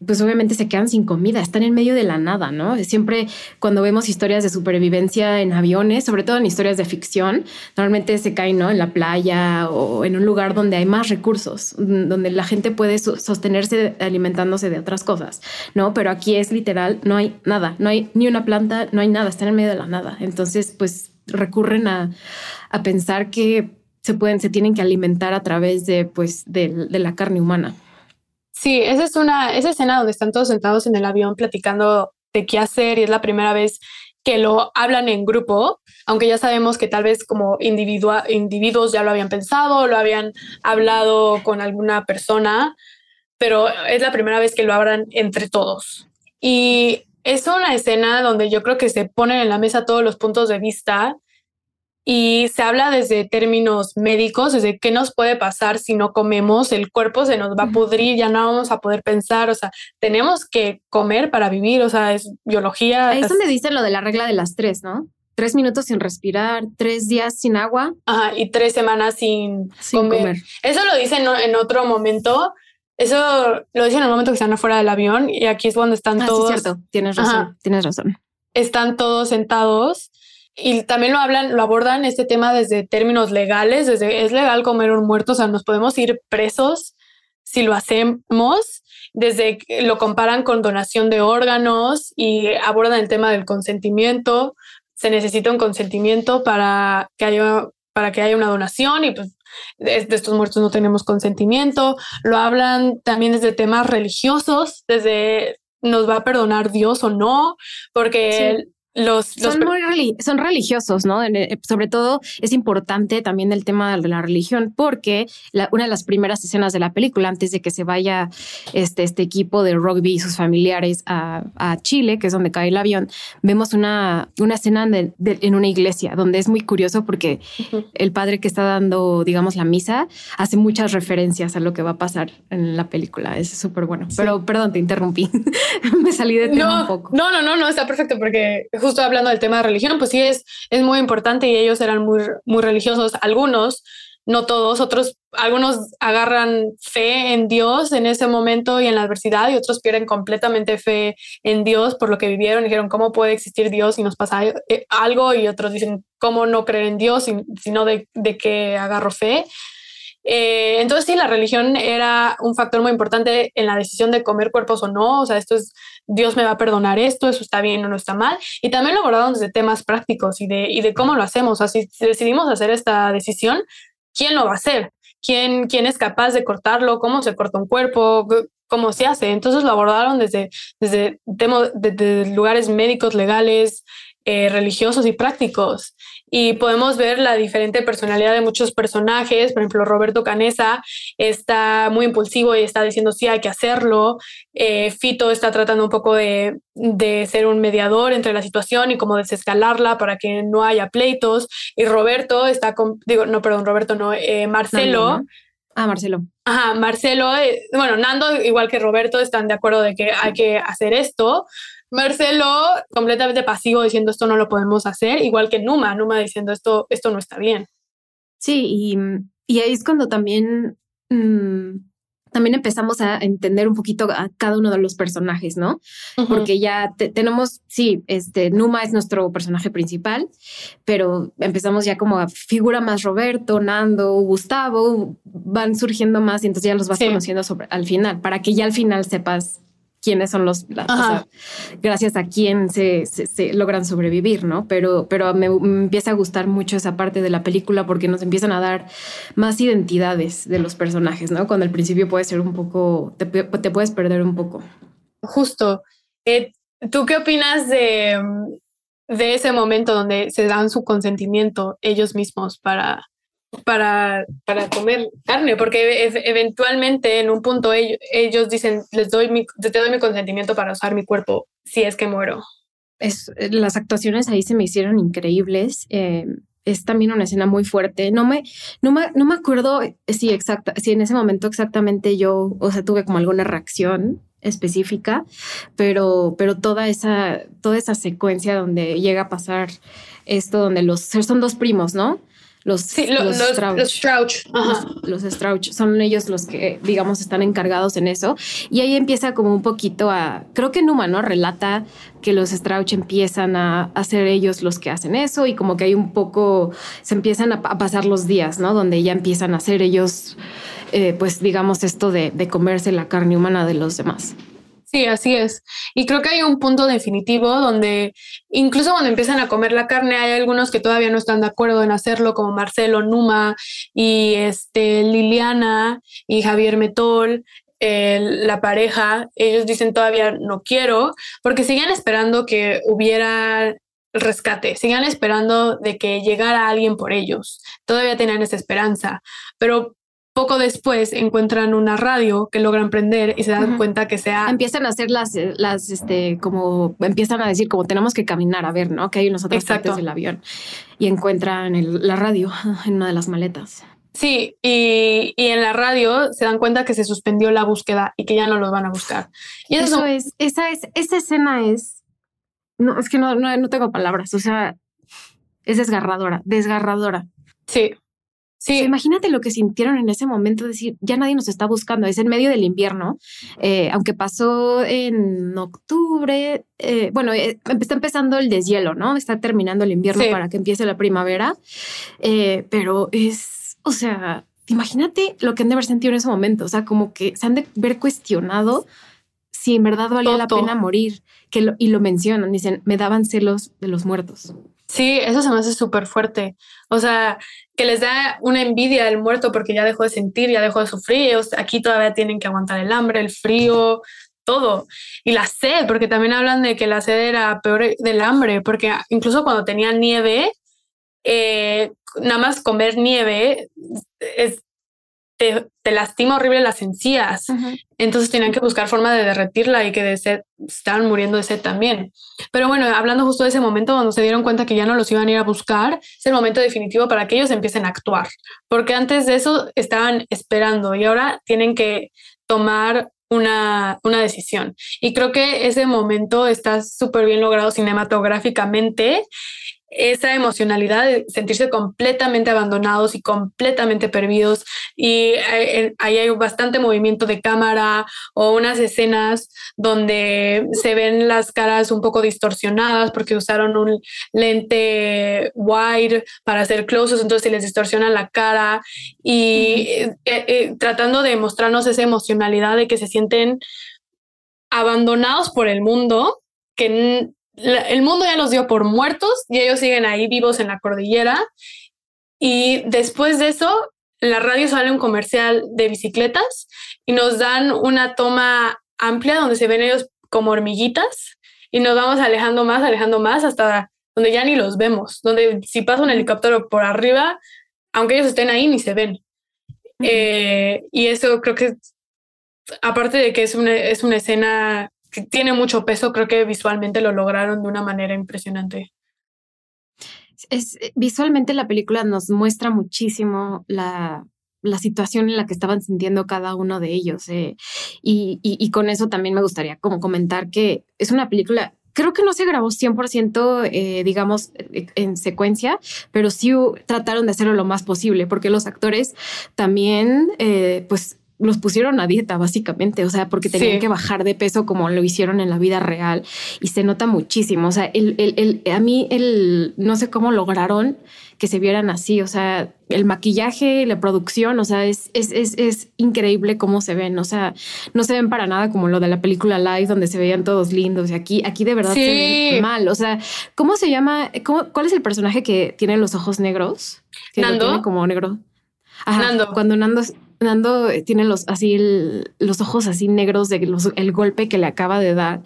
S1: pues obviamente se quedan sin comida, están en medio de la nada, ¿no? Siempre cuando vemos historias de supervivencia en aviones, sobre todo en historias de ficción, normalmente se caen, ¿no? En la playa o en un lugar donde hay más recursos, donde la gente puede sostenerse alimentándose de otras cosas, ¿no? Pero aquí es literal, no hay nada, no hay ni una planta, no hay nada, están en medio de la nada. Entonces, pues recurren a, a pensar que se pueden, se tienen que alimentar a través de, pues, de, la carne humana.
S2: Sí, esa es una, esa escena donde están todos sentados en el avión platicando de qué hacer y es la primera vez que lo hablan en grupo, aunque ya sabemos que tal vez como individuos ya lo habían pensado, lo habían hablado con alguna persona, pero es la primera vez que lo hablan entre todos. Y es una escena donde yo creo que se ponen en la mesa todos los puntos de vista y se habla desde términos médicos, desde qué nos puede pasar si no comemos, el cuerpo se nos va a pudrir, ya no vamos a poder pensar, o sea, tenemos que comer para vivir, o sea, es biología.
S1: Ahí es donde dice lo de la regla de las tres, ¿no? Tres minutos sin respirar, tres días sin agua.
S2: Ajá, y tres semanas sin, comer. Eso lo dicen en otro momento. Eso lo dicen en el momento que están afuera del avión y aquí es donde están ah, todos.
S1: Sí, cierto, tienes razón, tienes razón.
S2: Están todos sentados y también lo hablan, lo abordan este tema desde términos legales, desde es legal comer un muerto, o sea, nos podemos ir presos si lo hacemos, desde que lo comparan con donación de órganos y abordan el tema del consentimiento, se necesita un consentimiento para que haya para que haya una donación y pues de, estos muertos no tenemos consentimiento. Lo hablan también desde temas religiosos, desde nos va a perdonar Dios o no, porque los,
S1: son, muy son religiosos, ¿no? Eh, sobre todo es importante también el tema de la religión, porque una de las primeras escenas de la película, antes de que se vaya este, este equipo de rugby y sus familiares a, Chile, que es donde cae el avión, vemos una, una escena en una iglesia, donde es muy curioso porque el padre que está dando, digamos, la misa, hace muchas referencias a lo que va a pasar en la película. Es súper bueno. Pero perdón, te interrumpí. Me salí de tema un poco.
S2: No, no, no, no, está perfecto porque justo hablando del tema de religión, pues sí es, es muy importante y ellos eran muy, muy religiosos, algunos, no todos, otros, algunos agarran fe en Dios en ese momento y en la adversidad y otros pierden completamente fe en Dios por lo que vivieron. Dijeron, ¿cómo puede existir Dios si nos pasa eh, algo? Y otros dicen, ¿cómo no creer en Dios si, no de, de qué agarro fe? Eh, entonces sí, la religión era un factor muy importante en la decisión de comer cuerpos o no, o sea, esto es, Dios me va a perdonar esto, eso está bien o no está mal, y también lo abordaron desde temas prácticos y de, y de cómo lo hacemos, o decidimos hacer esta decisión, ¿quién lo va a hacer? ¿Quién, ¿Quién es capaz de cortarlo? ¿Cómo se corta un cuerpo? ¿Cómo se hace? Entonces lo abordaron desde, desde, desde lugares médicos, legales, eh, religiosos y prácticos y podemos ver la diferente personalidad de muchos personajes. Por ejemplo, Roberto Canesa está muy impulsivo y está diciendo sí, hay que hacerlo. Eh, Fito está tratando un poco de, de, ser un mediador entre la situación y como desescalarla para que no haya pleitos. Y Roberto está con, digo, no, perdón, Roberto no, eh, Marcelo.
S1: Ah, Marcelo.
S2: Ajá, Marcelo, eh, bueno, Nando, igual que Roberto, están de acuerdo de que hay que hacer esto, Marcelo completamente pasivo diciendo esto no lo podemos hacer, igual que Numa, Numa diciendo esto, esto no está bien.
S1: Sí, y, ahí es cuando también, mm, también empezamos a entender un poquito a cada uno de los personajes, ¿no? Porque ya tenemos, sí, este Numa es nuestro personaje principal, pero empezamos ya como a figura más Roberto, Nando, Gustavo, van surgiendo más y entonces ya los vas conociendo sobre, al final, para que ya al final sepas quiénes son los, gracias a quién se, logran sobrevivir, ¿no? Pero, pero me, empieza a gustar mucho esa parte de la película porque nos empiezan a dar más identidades de los personajes, ¿no? Cuando al principio puede ser un poco, te, puedes perder un poco.
S2: Justo. Eh, ¿Tú qué opinas de, de ese momento donde se dan su consentimiento ellos mismos para, para, para comer carne, porque eventualmente en un punto ellos, dicen, les doy mi, doy mi consentimiento para usar mi cuerpo si es que muero.
S1: Es, las actuaciones ahí se me hicieron increíbles. Eh, es también una escena muy fuerte. No me, no me, no me acuerdo si exacta, si en ese momento exactamente yo, o sea, tuve como alguna reacción específica, pero, pero toda esa, toda esa secuencia donde llega a pasar esto, donde los son dos primos, ¿no?
S2: Los, los, Strauch.
S1: Los, Strauch son ellos los que, digamos, están encargados en eso. Y ahí empieza como un poquito a, creo que Numa, ¿no? Relata que los Strauch empiezan a, hacer ellos los que hacen eso y como que hay un poco, se empiezan a, pasar los días, ¿no? Donde ya empiezan a hacer ellos, eh, pues digamos, esto de, de comerse la carne humana de los demás.
S2: Sí, así es. Y creo que hay un punto definitivo donde incluso cuando empiezan a comer la carne hay algunos que todavía no están de acuerdo en hacerlo, como Marcelo Numa y este, Liliana y Javier Metol, la pareja. Ellos dicen todavía no quiero porque siguen esperando que hubiera rescate, sigan esperando de que llegara alguien por ellos. Todavía tenían esa esperanza, pero poco después encuentran una radio que logran prender y se dan cuenta que sea...
S1: Empiezan a hacer las, las, este, como, empiezan a decir como tenemos que caminar a ver, ¿no? Que hay unas otras partes del avión. Y encuentran la radio en una de las maletas.
S2: Sí, y, y, en la radio se dan cuenta que se suspendió la búsqueda y que ya no los van a buscar. Y
S1: eso, es, esa es, esa escena es, no, es que no, no, no tengo palabras, o sea, es desgarradora, desgarradora.
S2: Sí.
S1: Sí. imagínate lo que sintieron en ese momento, decir, ya nadie nos está buscando, es en medio del invierno, eh, aunque pasó en octubre, eh, bueno, eh, está empezando el deshielo, ¿no? Está terminando el invierno para que empiece la primavera, pero es, o sea, imagínate lo que han de haber sentido en ese momento, o sea, como que se han de ver cuestionado si en verdad valía la pena morir, que y lo mencionan, dicen, me daban celos de los muertos.
S2: Sí, eso se me hace súper fuerte. O sea, que les da una envidia al muerto porque ya dejó de sentir, ya dejó de sufrir. aquí todavía tienen que aguantar el hambre, el frío, todo. Y la sed, porque también hablan de que la sed era peor del hambre, porque incluso cuando tenían nieve, eh, nada más comer nieve es te, lastima horrible las encías. Entonces tenían que buscar forma de derretirla y que de sed estaban muriendo de sed también. Pero bueno, hablando justo de ese momento cuando se dieron cuenta que ya no los iban a ir a buscar, es el momento definitivo para que ellos empiecen a actuar. Porque antes de eso estaban esperando y ahora tienen que tomar una, una decisión. Y creo que ese momento está súper bien logrado cinematográficamente esa emocionalidad de sentirse completamente abandonados y completamente perdidos. Y eh, ahí hay bastante movimiento de cámara o unas escenas donde se ven las caras un poco distorsionadas porque usaron un lente wide para hacer closes, entonces se les distorsiona la cara. Y eh, eh, tratando de mostrarnos esa emocionalidad de que se sienten abandonados por el mundo, que el mundo ya los dio por muertos y ellos siguen ahí vivos en la cordillera. Y después de eso, la radio sale un comercial de bicicletas y nos dan una toma amplia donde se ven ellos como hormiguitas y nos vamos alejando más, alejando más hasta donde ya ni los vemos, donde si pasa un helicóptero por arriba, aunque ellos estén ahí, ni se ven. Eh, y eso creo que, aparte de que es una, es una escena tiene mucho peso, creo que visualmente lo lograron de una manera impresionante.
S1: Es, eh, visualmente la película nos muestra muchísimo la, la situación en la que estaban sintiendo cada uno de ellos. Eh, y, y, con eso también me gustaría como comentar que es una película, creo que no se grabó 100%, eh, digamos, en secuencia, pero sí trataron de hacerlo lo más posible, porque los actores también, pues los pusieron a dieta básicamente, o sea, porque tenían que bajar de peso como lo hicieron en la vida real y se nota muchísimo. O sea, el, el, a mí el, no sé cómo lograron que se vieran así, o sea, el maquillaje, la producción, o sea, es, es, es, es increíble cómo se ven, o sea, no se ven para nada como lo de la película Live donde se veían todos lindos y aquí, aquí de verdad se ven mal, o sea, ¿cómo se llama? Cómo, ¿Cuál es el personaje que tiene los ojos negros?
S2: Nando.
S1: como negro. Nando. Cuando Nando Nando tiene los así los ojos así negros de el golpe que le acaba de dar.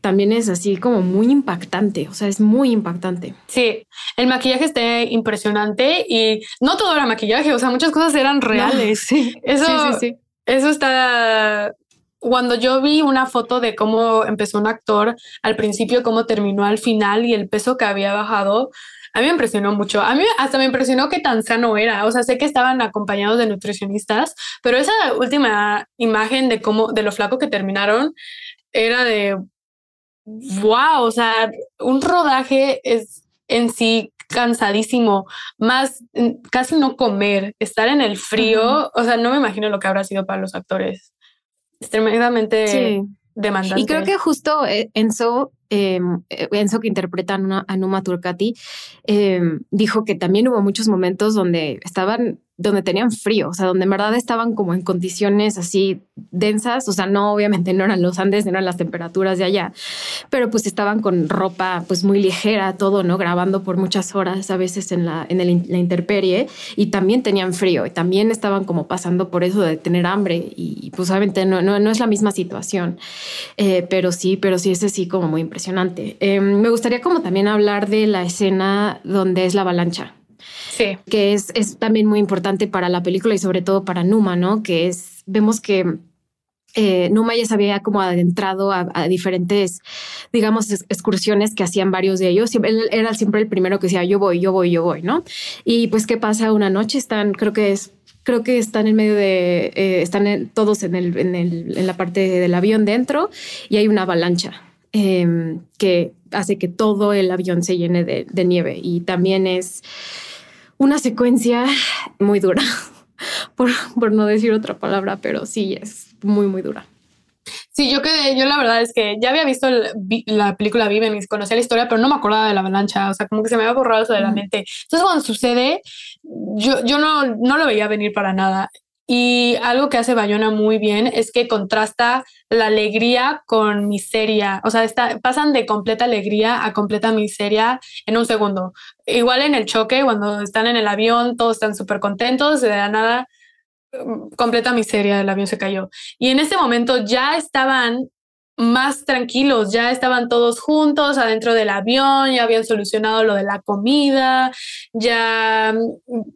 S1: También es así como muy impactante. O sea, es muy impactante.
S2: Sí, el maquillaje está impresionante y no todo era maquillaje. O sea, muchas cosas eran reales. sí. Eso, sí, sí, eso está cuando yo vi una foto de cómo empezó un actor al principio, cómo terminó al final y el peso que había bajado, a mí me impresionó mucho. A mí hasta me impresionó que tan sano era. O sea, sé que estaban acompañados de nutricionistas, pero esa última imagen de cómo, de lo flaco que terminaron, era de wow. O sea, un rodaje es en sí cansadísimo, más mm, casi no comer, estar en el frío. O sea, no me imagino lo que habrá sido para los actores. Es tremendamente demandante.
S1: Y creo que justo eh, Enzo Em, eh, Enzo, que interpreta a Numa Turcati, em, dijo que también hubo muchos momentos donde estaban donde tenían frío, o sea, donde en verdad estaban como en condiciones así densas, o sea, no, obviamente no eran los Andes, no eran las temperaturas de allá, pero pues estaban con ropa pues muy ligera, todo, ¿no? Grabando por muchas horas a veces en la, en el, la interperie y también tenían frío y también estaban como pasando por eso de tener hambre y pues obviamente no, no, no es la misma situación, eh, pero sí, pero sí, ese sí como muy impresionante. Em, me gustaría como también hablar de la escena donde es la avalancha. Que es, es también muy importante para la película y sobre todo para Numa, ¿no? Que es, vemos que eh, Numa ya se había como adentrado a, diferentes, digamos, excursiones que hacían varios de ellos. Él era siempre el primero que decía, yo voy, yo voy, yo voy, ¿no? Y pues, ¿qué pasa? Una noche están, creo que es creo que están en medio de, eh, están todos en, el, en, el, en, la parte del avión dentro y hay una avalancha em, que hace que todo el avión se llene de, de nieve y también es una secuencia muy dura, por, por no decir otra palabra, pero sí es muy, muy dura.
S2: Sí, yo que yo la verdad es que ya había visto la película Viven y conocía la historia, pero no me acordaba de la avalancha, o sea, como que se me había borrado eso de la mente. Entonces, cuando sucede, yo, yo no, no lo veía venir para nada. Y algo que hace Bayona muy bien es que contrasta la alegría con miseria. O sea, pasan de completa alegría a completa miseria en un segundo. Igual en el choque, cuando están en el avión, todos están súper contentos, de nada, mm, completa miseria, el avión se cayó. Y en ese momento ya estaban más tranquilos, ya estaban todos juntos adentro del avión, ya habían solucionado lo de la comida, ya,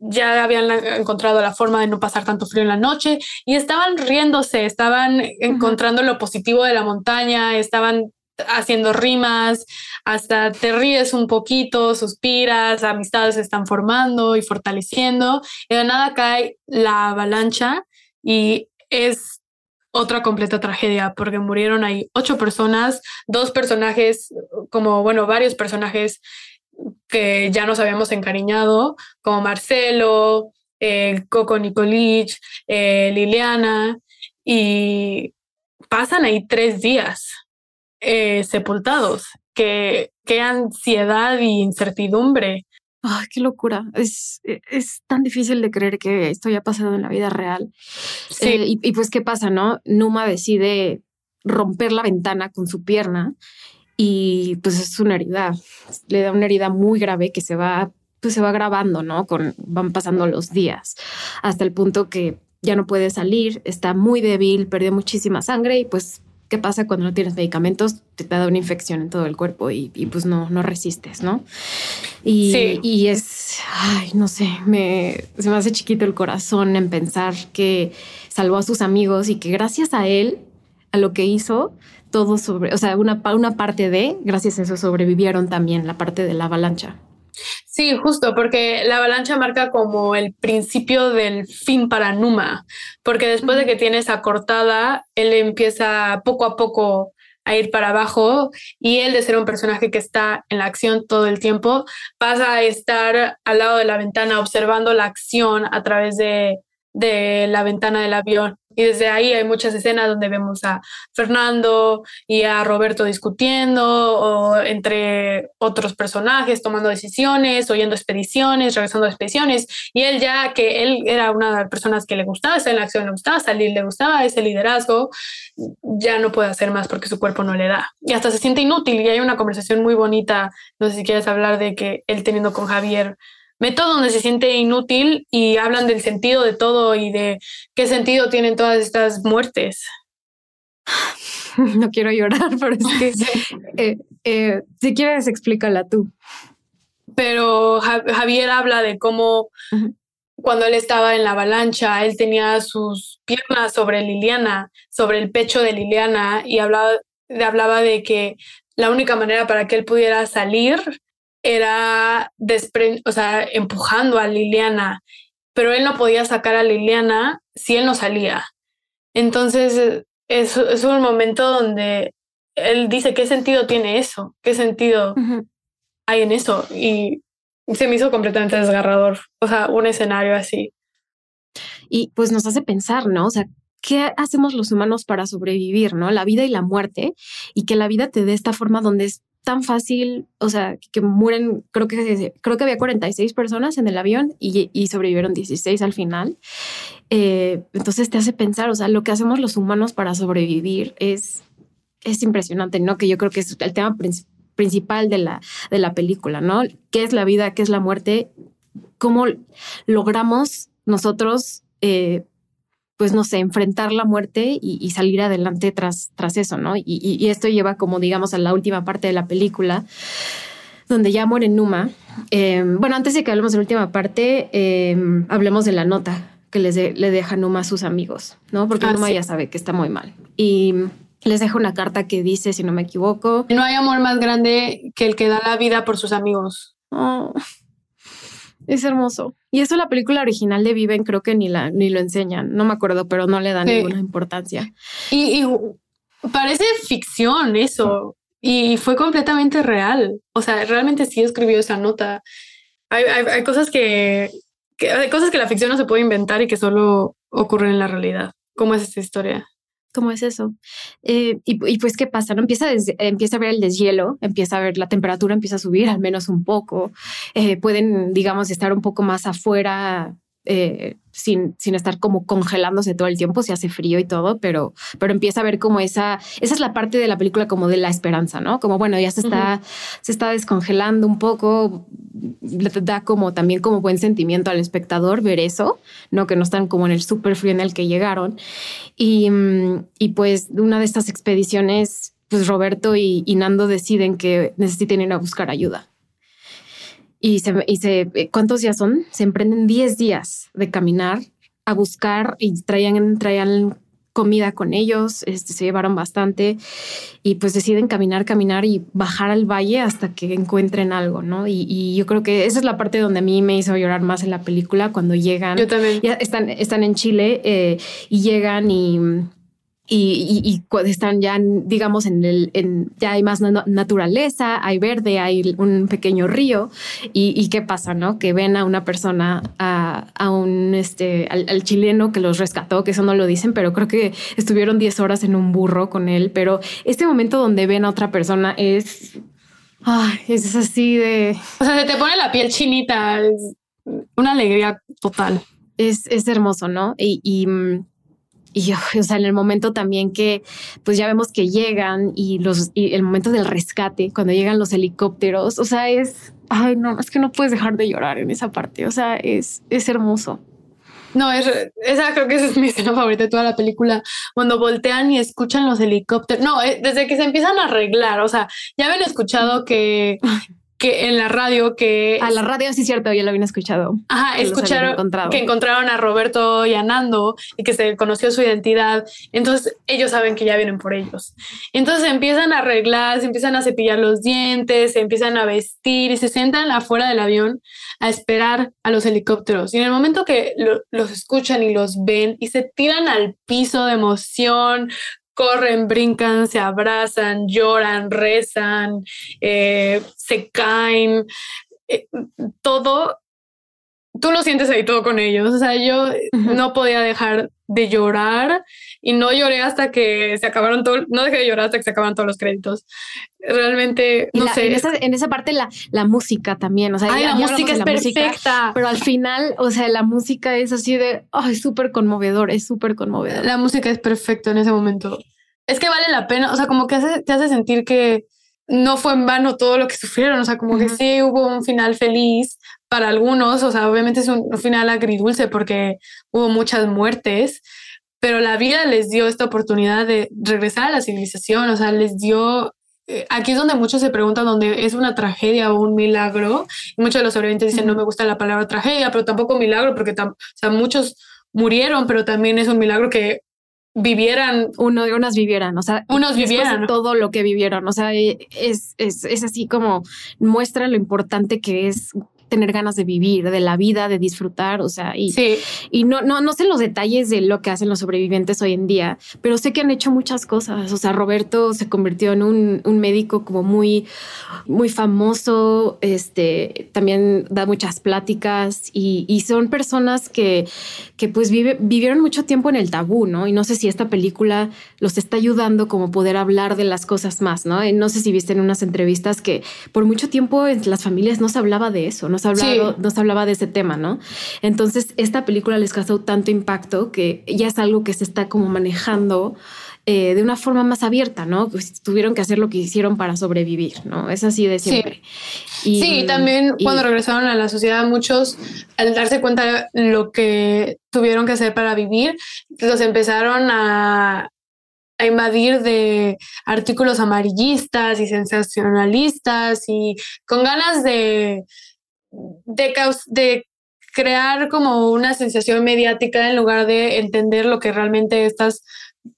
S2: ya habían encontrado la forma de no pasar tanto frío en la noche y estaban riéndose, estaban encontrando lo positivo de la montaña, estaban haciendo rimas, hasta te ríes un poquito, suspiras, amistades se están formando y fortaleciendo, y de nada cae la avalancha y es otra completa tragedia porque murieron ahí ocho personas, dos personajes, como bueno, varios personajes que ya nos habíamos encariñado, como Marcelo, eh, Coco Nicolich, eh, Liliana, y pasan ahí tres días eh, sepultados. Qué, qué ansiedad y incertidumbre
S1: Ay, qué locura. Es, e, es tan difícil de creer que esto haya pasado en la vida real. Sí. Eh, y, y, pues, ¿qué pasa, no? Numa decide romper la ventana con su pierna y pues es una herida. Le da una herida muy grave que se va, pues se va grabando, ¿no? Con, van pasando los días hasta el punto que ya no puede salir, está muy débil, perdió muchísima sangre y pues ¿Qué pasa cuando no tienes medicamentos? Te, da una infección en todo el cuerpo y, pues no, no resistes, ¿no? Y, y, es, ay, no sé, me, se me hace chiquito el corazón en pensar que salvó a sus amigos y que gracias a él, a lo que hizo, todo sobre, o sea, una, una parte de, gracias a eso sobrevivieron también la parte de la avalancha.
S2: Sí, justo, porque la avalancha marca como el principio del fin para Numa, porque después de que tiene esa cortada, él empieza poco a poco a ir para abajo y él de ser un personaje que está en la acción todo el tiempo, pasa a estar al lado de la ventana observando la acción a través de, de la ventana del avión, Y desde ahí hay muchas escenas donde vemos a Fernando y a Roberto discutiendo o entre otros personajes tomando decisiones, oyendo expediciones, regresando a expediciones. Y él ya que él era una de las personas que le gustaba estar en la acción, le gustaba salir, le gustaba ese liderazgo, ya no puede hacer más porque su cuerpo no le da. Y hasta se siente inútil y hay una conversación muy bonita, no sé si quieres hablar de que él teniendo con Javier método donde se siente inútil y hablan del sentido de todo y de qué sentido tienen todas estas muertes.
S1: No quiero llorar, pero es que eh, eh, si quieres explícala tú.
S2: Pero Javier habla de cómo cuando él estaba en la avalancha, él tenía sus piernas sobre Liliana, sobre el pecho de Liliana y hablaba, hablaba de que la única manera para que él pudiera salir era o sea, empujando a Liliana, pero él no podía sacar a Liliana si él no salía. Entonces, es, es un momento donde él dice, ¿qué sentido tiene eso? ¿Qué sentido hay en eso? Y se me hizo completamente desgarrador, o sea, un escenario así.
S1: Y pues nos hace pensar, ¿no? O sea, ¿qué hacemos los humanos para sobrevivir, ¿no? La vida y la muerte, y que la vida te dé esta forma donde es tan fácil, o sea, que mueren, creo que, creo que había 46 personas en el avión y, sobrevivieron 16 al final. Eh, entonces te hace pensar, o sea, lo que hacemos los humanos para sobrevivir es, es impresionante, ¿no? Que yo creo que es el tema principal de la, de la película, ¿no? ¿Qué es la vida? ¿Qué es la muerte? ¿Cómo logramos nosotros eh, pues no sé, enfrentar la muerte y, salir adelante tras, tras eso, ¿no? Y, esto lleva como, digamos, a la última parte de la película, donde ya muere Numa. Em, bueno, antes de que hablemos de la última parte, em, hablemos de la nota que les le deja Numa a sus amigos, ¿no? Porque ah, Numa ya sabe que está muy mal. Y les deja una carta que dice, si no me equivoco...
S2: No hay amor más grande que el que da la vida por sus amigos. Oh,
S1: es hermoso. Y eso la película original de Viven creo que ni, la, ni lo enseñan. No me acuerdo, pero no le dan ninguna importancia.
S2: Y, parece ficción eso. Y fue completamente real. O sea, realmente sí escribió esa nota. Hay, hay, cosas que, hay cosas que la ficción no se puede inventar y que solo ocurren en la realidad. ¿Cómo es esta historia?
S1: ¿Cómo es eso? Eh, y, pues, ¿qué pasa? ¿No? Empieza, empieza a ver el deshielo, empieza a ver la temperatura, empieza a subir al menos un poco. Eh, pueden, digamos, estar un poco más afuera eh, sin, sin estar como congelándose todo el tiempo, se hace frío y todo, pero, pero empieza a ver como esa, esa es la parte de la película como de la esperanza, ¿no? Como bueno, ya se está, se está descongelando un poco, le da como también como buen sentimiento al espectador ver eso, ¿no? Que no están como en el súper frío en el que llegaron. Y, y pues una de estas expediciones, pues Roberto y, y Nando deciden que necesitan ir a buscar ayuda y se, y se, eh, ¿cuántos días son? Se emprenden 10 días de caminar a buscar y traían, traían comida con ellos, este, se llevaron bastante y pues deciden caminar, caminar y bajar al valle hasta que encuentren algo, ¿no? Y, yo creo que esa es la parte donde a mí me hizo llorar más en la película cuando llegan.
S2: Yo también.
S1: Ya están, están en Chile eh, y llegan y y, y, están ya, digamos, en el, en, ya hay más naturaleza, hay verde, hay un pequeño río. Y, qué pasa, no? Que ven a una persona, a, a un, este, al, chileno que los rescató, que eso no lo dicen, pero creo que estuvieron 10 horas en un burro con él. Pero este momento donde ven a otra persona es, ay, es así de.
S2: O sea, se te pone la piel chinita, es una alegría total.
S1: Es, es hermoso, ¿no? y, y o sea, en el momento también que, pues ya vemos que llegan y los, y el momento del rescate, cuando llegan los helicópteros, o sea, es, ay, no, es que no puedes dejar de llorar en esa parte, o sea, es, es hermoso.
S2: No, es, esa creo que esa es mi escena favorita de toda la película, cuando voltean y escuchan los helicópteros. No, eh, desde que se empiezan a arreglar, o sea, ya habían escuchado que que en la radio que...
S1: A la radio sí cierto, ya lo habían escuchado.
S2: Ajá, escucharon que encontraron a Roberto y a Nando y que se conoció su identidad. Entonces ellos saben que ya vienen por ellos. Entonces empiezan a arreglar, se empiezan a cepillar los dientes, se empiezan a vestir y se sientan afuera del avión a esperar a los helicópteros. Y en el momento que los escuchan y los ven y se tiran al piso de emoción, corren, brincan, se abrazan, lloran, rezan, eh, se caen, eh, todo tú lo sientes ahí todo con ellos. O sea, yo no podía dejar de llorar y no lloré hasta que se acabaron todo, no dejé de llorar hasta que se acabaron todos los créditos. Realmente, no sé.
S1: En esa, en esa, parte la, la música también, o sea,
S2: la música es perfecta.
S1: pero al final, o sea, la música es así de, oh, es súper conmovedor, es súper conmovedor.
S2: La música es perfecta en ese momento. Es que vale la pena, o sea, como que te hace sentir que no fue en vano todo lo que sufrieron, o sea, como que sí hubo un final feliz para algunos, o sea, obviamente es un, final agridulce porque hubo muchas muertes, pero la vida les dio esta oportunidad de regresar a la civilización, o sea, les dio eh, aquí es donde muchos se preguntan dónde es una tragedia o un milagro. Y muchos de los sobrevivientes dicen, no me gusta la palabra tragedia, pero tampoco milagro, porque o sea, muchos murieron, pero también es un milagro que vivieran.
S1: Uno unas vivieran, o sea,
S2: unos vivieran.
S1: todo lo que vivieron, o sea, es, es, es así como muestra lo importante que es tener ganas de vivir, de la vida, de disfrutar, o sea, y, y no, no, no sé los detalles de lo que hacen los sobrevivientes hoy en día, pero sé que han hecho muchas cosas, o sea, Roberto se convirtió en un, un médico como muy, muy famoso, este, también da muchas pláticas y, y son personas que, que pues vive, vivieron mucho tiempo en el tabú, ¿no? Y no sé si esta película los está ayudando como poder hablar de las cosas más, ¿no? Y no sé si viste en unas entrevistas que por mucho tiempo en las familias no se hablaba de eso, no nos, hablaba de ese tema, ¿no? Entonces, esta película les causó tanto impacto que ya es algo que se está como manejando eh, de una forma más abierta, ¿no? Pues tuvieron que hacer lo que hicieron para sobrevivir, ¿no? Es así de siempre.
S2: Sí, y, también cuando regresaron a la sociedad, muchos, al darse cuenta de lo que tuvieron que hacer para vivir, los empezaron a, a invadir de artículos amarillistas y sensacionalistas y con ganas de, de, de crear como una sensación mediática en lugar de entender lo que realmente estas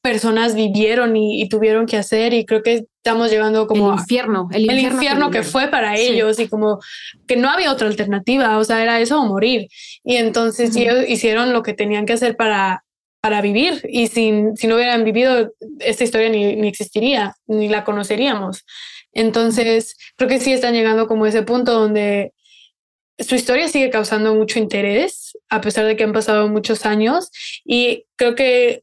S2: personas vivieron y, tuvieron que hacer. Y creo que estamos llegando como
S1: el infierno el
S2: infierno, que, fue para ellos y como que no había otra alternativa o sea era eso o morir. Y entonces ellos hicieron lo que tenían que hacer para para vivir. Y sin, si no hubieran vivido esta historia ni, ni existiría ni la conoceríamos. Entonces creo que sí están llegando como a ese punto donde su historia sigue causando mucho interés, a pesar de que han pasado muchos años, y creo que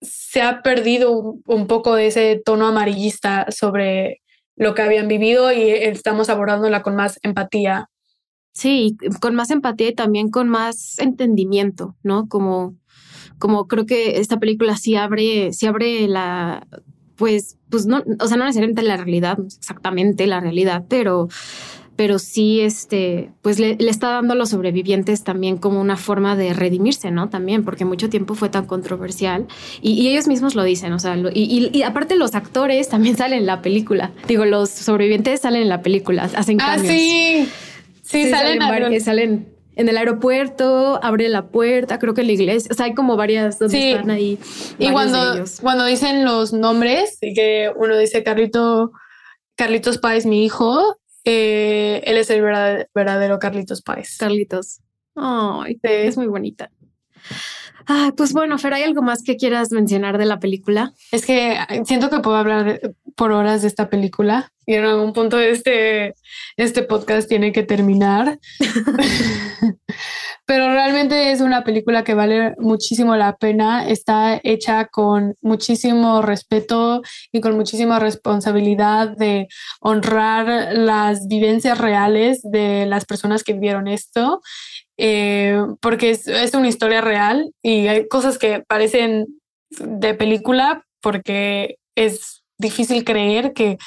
S2: se ha perdido un, poco de ese tono amarillista sobre lo que habían vivido y estamos abordándola con más empatía.
S1: Sí, con más empatía y también con más entendimiento, ¿no? Como, como creo que esta película sí abre, sí abre la, pues, pues no, o sea, no necesariamente la realidad, exactamente la realidad, pero pero sí, este, pues le, está dando a los sobrevivientes también como una forma de redimirse, ¿no? También, porque mucho tiempo fue tan controversial y, ellos mismos lo dicen, o sea, y, aparte los actores también salen en la película. Digo, los sobrevivientes salen en la película, hacen ah, cambios.
S2: Ah, sí. Sí, salen,
S1: salen, salen en el aeropuerto, abre la puerta, creo que en la iglesia, o sea, hay como varias donde están ahí.
S2: Y cuando, cuando dicen los nombres, y que uno dice Carlito, Carlitos Páez, mi hijo, eh, él es el verdadero, Carlitos Páez.
S1: Carlitos. Ay, es muy bonita. Ah, pues bueno, Fer, ¿hay algo más que quieras mencionar de la película?
S2: Es que siento que puedo hablar por horas de esta película y en algún punto de este, este podcast tiene que terminar. Pero realmente es una película que vale muchísimo la pena. Está hecha con muchísimo respeto y con muchísima responsabilidad de honrar las vivencias reales de las personas que vivieron esto. Eh, porque es, es una historia real y hay cosas que parecen de película porque es difícil creer que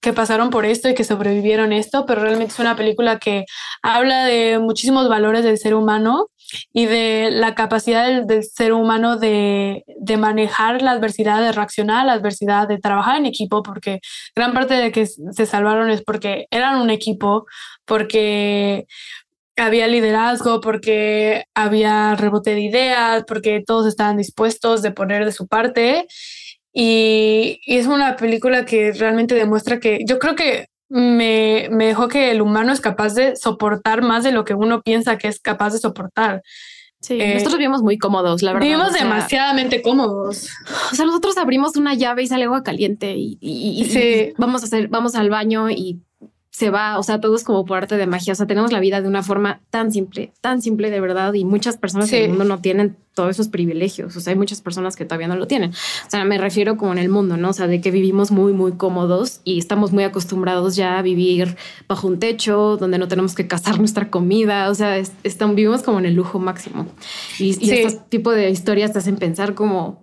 S2: que pasaron por esto y que sobrevivieron esto, pero realmente es una película que habla de muchísimos valores del ser humano y de la capacidad del, ser humano de, de, manejar la adversidad, de reaccionar a la adversidad, de trabajar en equipo, porque gran parte de que se salvaron es porque eran un equipo, porque había liderazgo, porque había rebote de ideas, porque todos estaban dispuestos de poner de su parte y, es una película que realmente demuestra que yo creo que me, me, dejó que el humano es capaz de soportar más de lo que uno piensa que es capaz de soportar.
S1: Sí, eh, nosotros vivimos muy cómodos, la verdad.
S2: Vivimos demasiadamente cómodos.
S1: O sea, nosotros abrimos una llave y sale agua caliente y, y, vamos a hacer, vamos al baño y se va, o sea, todo es como por arte de magia, o sea, tenemos la vida de una forma tan simple, tan simple de verdad, y muchas personas en el mundo no tienen todos esos privilegios, o sea, hay muchas personas que todavía no lo tienen. O sea, me refiero como en el mundo, ¿no? O sea, de que vivimos muy, muy cómodos y estamos muy acostumbrados ya a vivir bajo un techo, donde no tenemos que cazar nuestra comida, o sea, estamos, vivimos como en el lujo máximo. Y, y este tipo de historias te hacen pensar como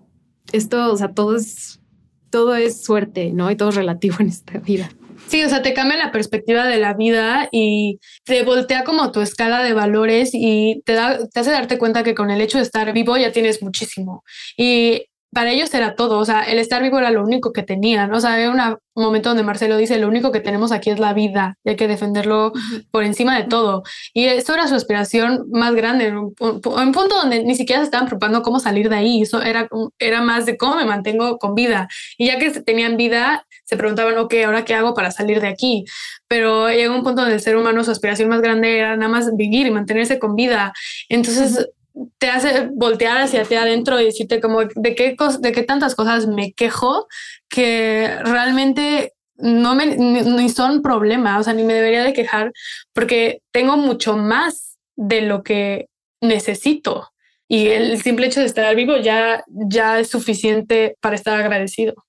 S1: esto, o sea, todo es, todo es suerte, ¿no? Y todo es relativo en esta vida.
S2: Sí, o sea, te cambia la perspectiva de la vida y te voltea como tu escala de valores y te, da, te hace darte cuenta que con el hecho de estar vivo ya tienes muchísimo. Y para ellos era todo, o sea, el estar vivo era lo único que tenían, o sea, había un momento donde Marcelo dice, lo único que tenemos aquí es la vida y hay que defenderlo por encima de todo. Y eso era su aspiración más grande, un, un, punto donde ni siquiera se estaban preocupando cómo salir de ahí, eso era, era más de cómo me mantengo con vida. Y ya que tenían vida, se preguntaban, ok, ¿ahora qué hago para salir de aquí? Pero llegó un punto donde el ser humano, su aspiración más grande era nada más vivir y mantenerse con vida. Entonces, te hace voltear hacia ti adentro y decirte como de qué, de qué tantas cosas me quejo que realmente no me, ni, son problema, o sea, ni me debería de quejar porque tengo mucho más de lo que necesito y el simple hecho de estar vivo ya, ya es suficiente para estar agradecido.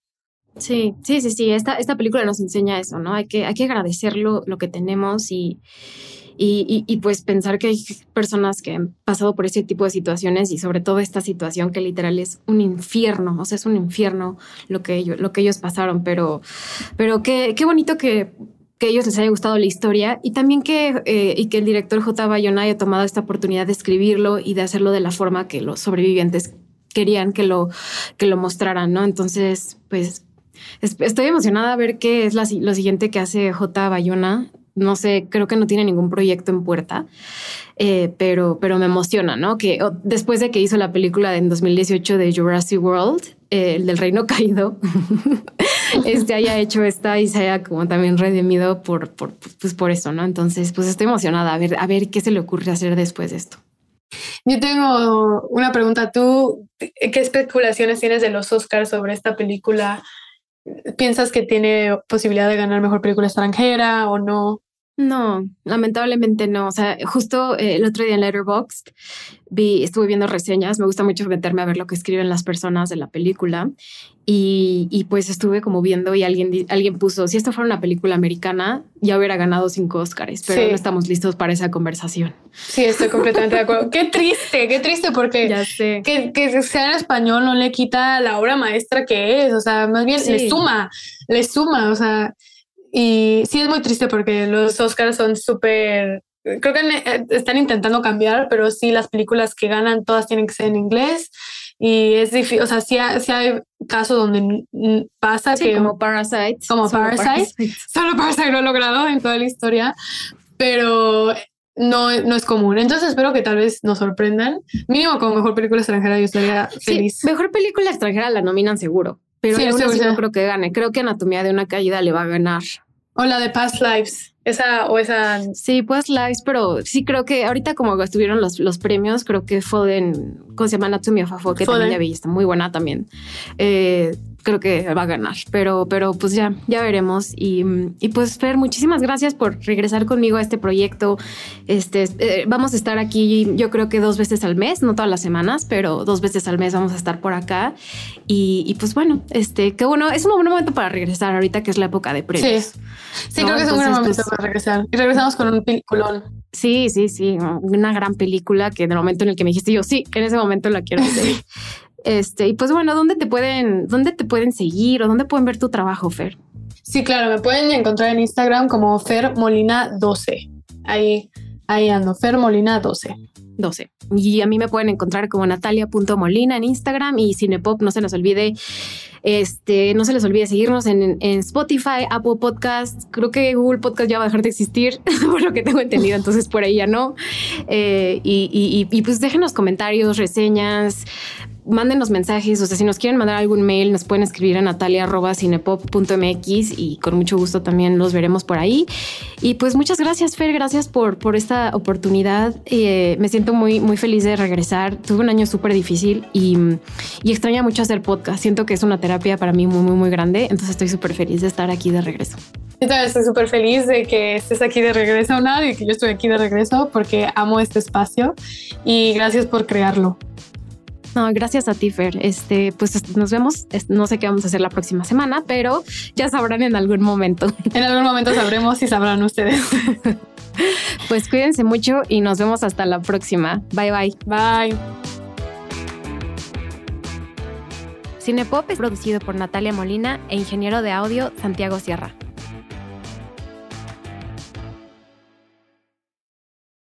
S1: Sí, sí, sí, sí, esta, esta película nos enseña eso, ¿no? Hay que, hay que agradecer lo, lo que tenemos y, y, y, pues pensar que hay personas que han pasado por ese tipo de situaciones y sobre todo esta situación que literal es un infierno, o sea, es un infierno lo que ellos, lo que ellos pasaron, pero, pero qué, qué bonito que que ellos les haya gustado la historia y también que, eh, y que el director J. Bayona haya tomado esta oportunidad de escribirlo y de hacerlo de la forma que los sobrevivientes querían que lo, que lo mostraran, ¿no? Entonces, pues estoy emocionada a ver qué es la, lo siguiente que hace J. Bayona no sé, creo que no tiene ningún proyecto en puerta, eh, pero, pero me emociona, ¿no? Que después de que hizo la película en 2018 de Jurassic World, eh, el del Reino Caído, este haya hecho esta y se haya como también redimido por, por, pues por eso, ¿no? Entonces, pues estoy emocionada a ver, a ver qué se le ocurre hacer después de esto.
S2: Yo tengo una pregunta. ¿Tú qué especulaciones tienes de los Oscars sobre esta película? ¿Piensas que tiene posibilidad de ganar mejor película extranjera o no?
S1: No, lamentablemente no. O sea, justo eh, el otro día en Letterboxd vi, estuve viendo reseñas. Me gusta mucho meterme a ver lo que escriben las personas de la película. Y, y, pues estuve como viendo y alguien, alguien puso, si esto fuera una película americana, ya hubiera ganado cinco Oscars, pero no estamos listos para esa conversación.
S2: Sí, estoy completamente de acuerdo. Qué triste, qué triste, porque
S1: ya sé.
S2: Que, que, sea en español no le quita la obra maestra que es. O sea, más bien le suma, le suma. O sea, y sí es muy triste porque los Oscars son súper, creo que eh, están intentando cambiar, pero sí las películas que ganan todas tienen que ser en inglés. Y es difícil, o sea, sí, hay casos donde pasa que...
S1: Como Parasite.
S2: Como Parasite. Solo Parasite lo ha logrado en toda la historia, pero no, no es común. Entonces espero que tal vez nos sorprendan. Mínimo como mejor película extranjera yo estaría feliz.
S1: mejor película extranjera la nominan seguro. Pero sí, no creo que gane. Creo que Anatomía de una caída le va a ganar.
S2: O la de Past Lives. Esa o esa.
S1: Sí, Past Lives, pero sí creo que ahorita como estuvieron los, los premios, creo que Foden, ¿cómo se llama? Anatomía of que también ya vi, está muy buena también. Eh, creo que va a ganar, pero, pero pues ya, ya veremos. Y, y pues Fer, muchísimas gracias por regresar conmigo a este proyecto. Este, eh, vamos a estar aquí, yo creo que dos veces al mes, no todas las semanas, pero dos veces al mes vamos a estar por acá. Y, y pues bueno, este, qué bueno, es un buen momento para regresar ahorita que es la época de premios.
S2: Sí, sí creo que es un buen momento pues para regresar. Y regresamos con un peliculón.
S1: Sí, sí, sí, una gran película que en el momento en el que me dijiste yo, sí, que en ese momento la quiero hacer. Este, y pues bueno, ¿dónde te pueden, dónde te pueden seguir o dónde pueden ver tu trabajo, Fer?
S2: Sí, claro, me pueden encontrar en Instagram como Fer Molina 12. Ahí, ahí ando, Fer Molina 12.
S1: 12. Y a mí me pueden encontrar como natalia.molina en Instagram y Cinepop, no se les olvide, este, no se les olvide seguirnos en, en Spotify, Apple Podcasts, creo que Google Podcast ya va a dejar de existir, por lo que tengo entendido, entonces por ahí ya no. Eh, y, y, y, pues déjenos comentarios, reseñas, mándenos mensajes, o sea, si nos quieren mandar algún mail, nos pueden escribir a natalia.cinepop.mx y con mucho gusto también los veremos por ahí. Y pues muchas gracias, Fer, gracias por, por esta oportunidad. Eh, me siento muy, muy feliz de regresar. Tuve un año súper difícil y, y extraña mucho hacer podcast. Siento que es una terapia para mí muy, muy, muy grande. Entonces estoy súper feliz de estar aquí de regreso.
S2: Yo también estoy súper feliz de que estés aquí de regreso, Nad, y que yo estoy aquí de regreso porque amo este espacio y gracias por crearlo.
S1: No, gracias a ti, Fer. Este, pues nos vemos. No sé qué vamos a hacer la próxima semana, pero ya sabrán en algún momento.
S2: En algún momento sabremos y sabrán ustedes.
S1: Pues cuídense mucho y nos vemos hasta la próxima. Bye bye.
S2: Bye.
S1: Cinepop es producido por Natalia Molina e ingeniero de audio Santiago Sierra.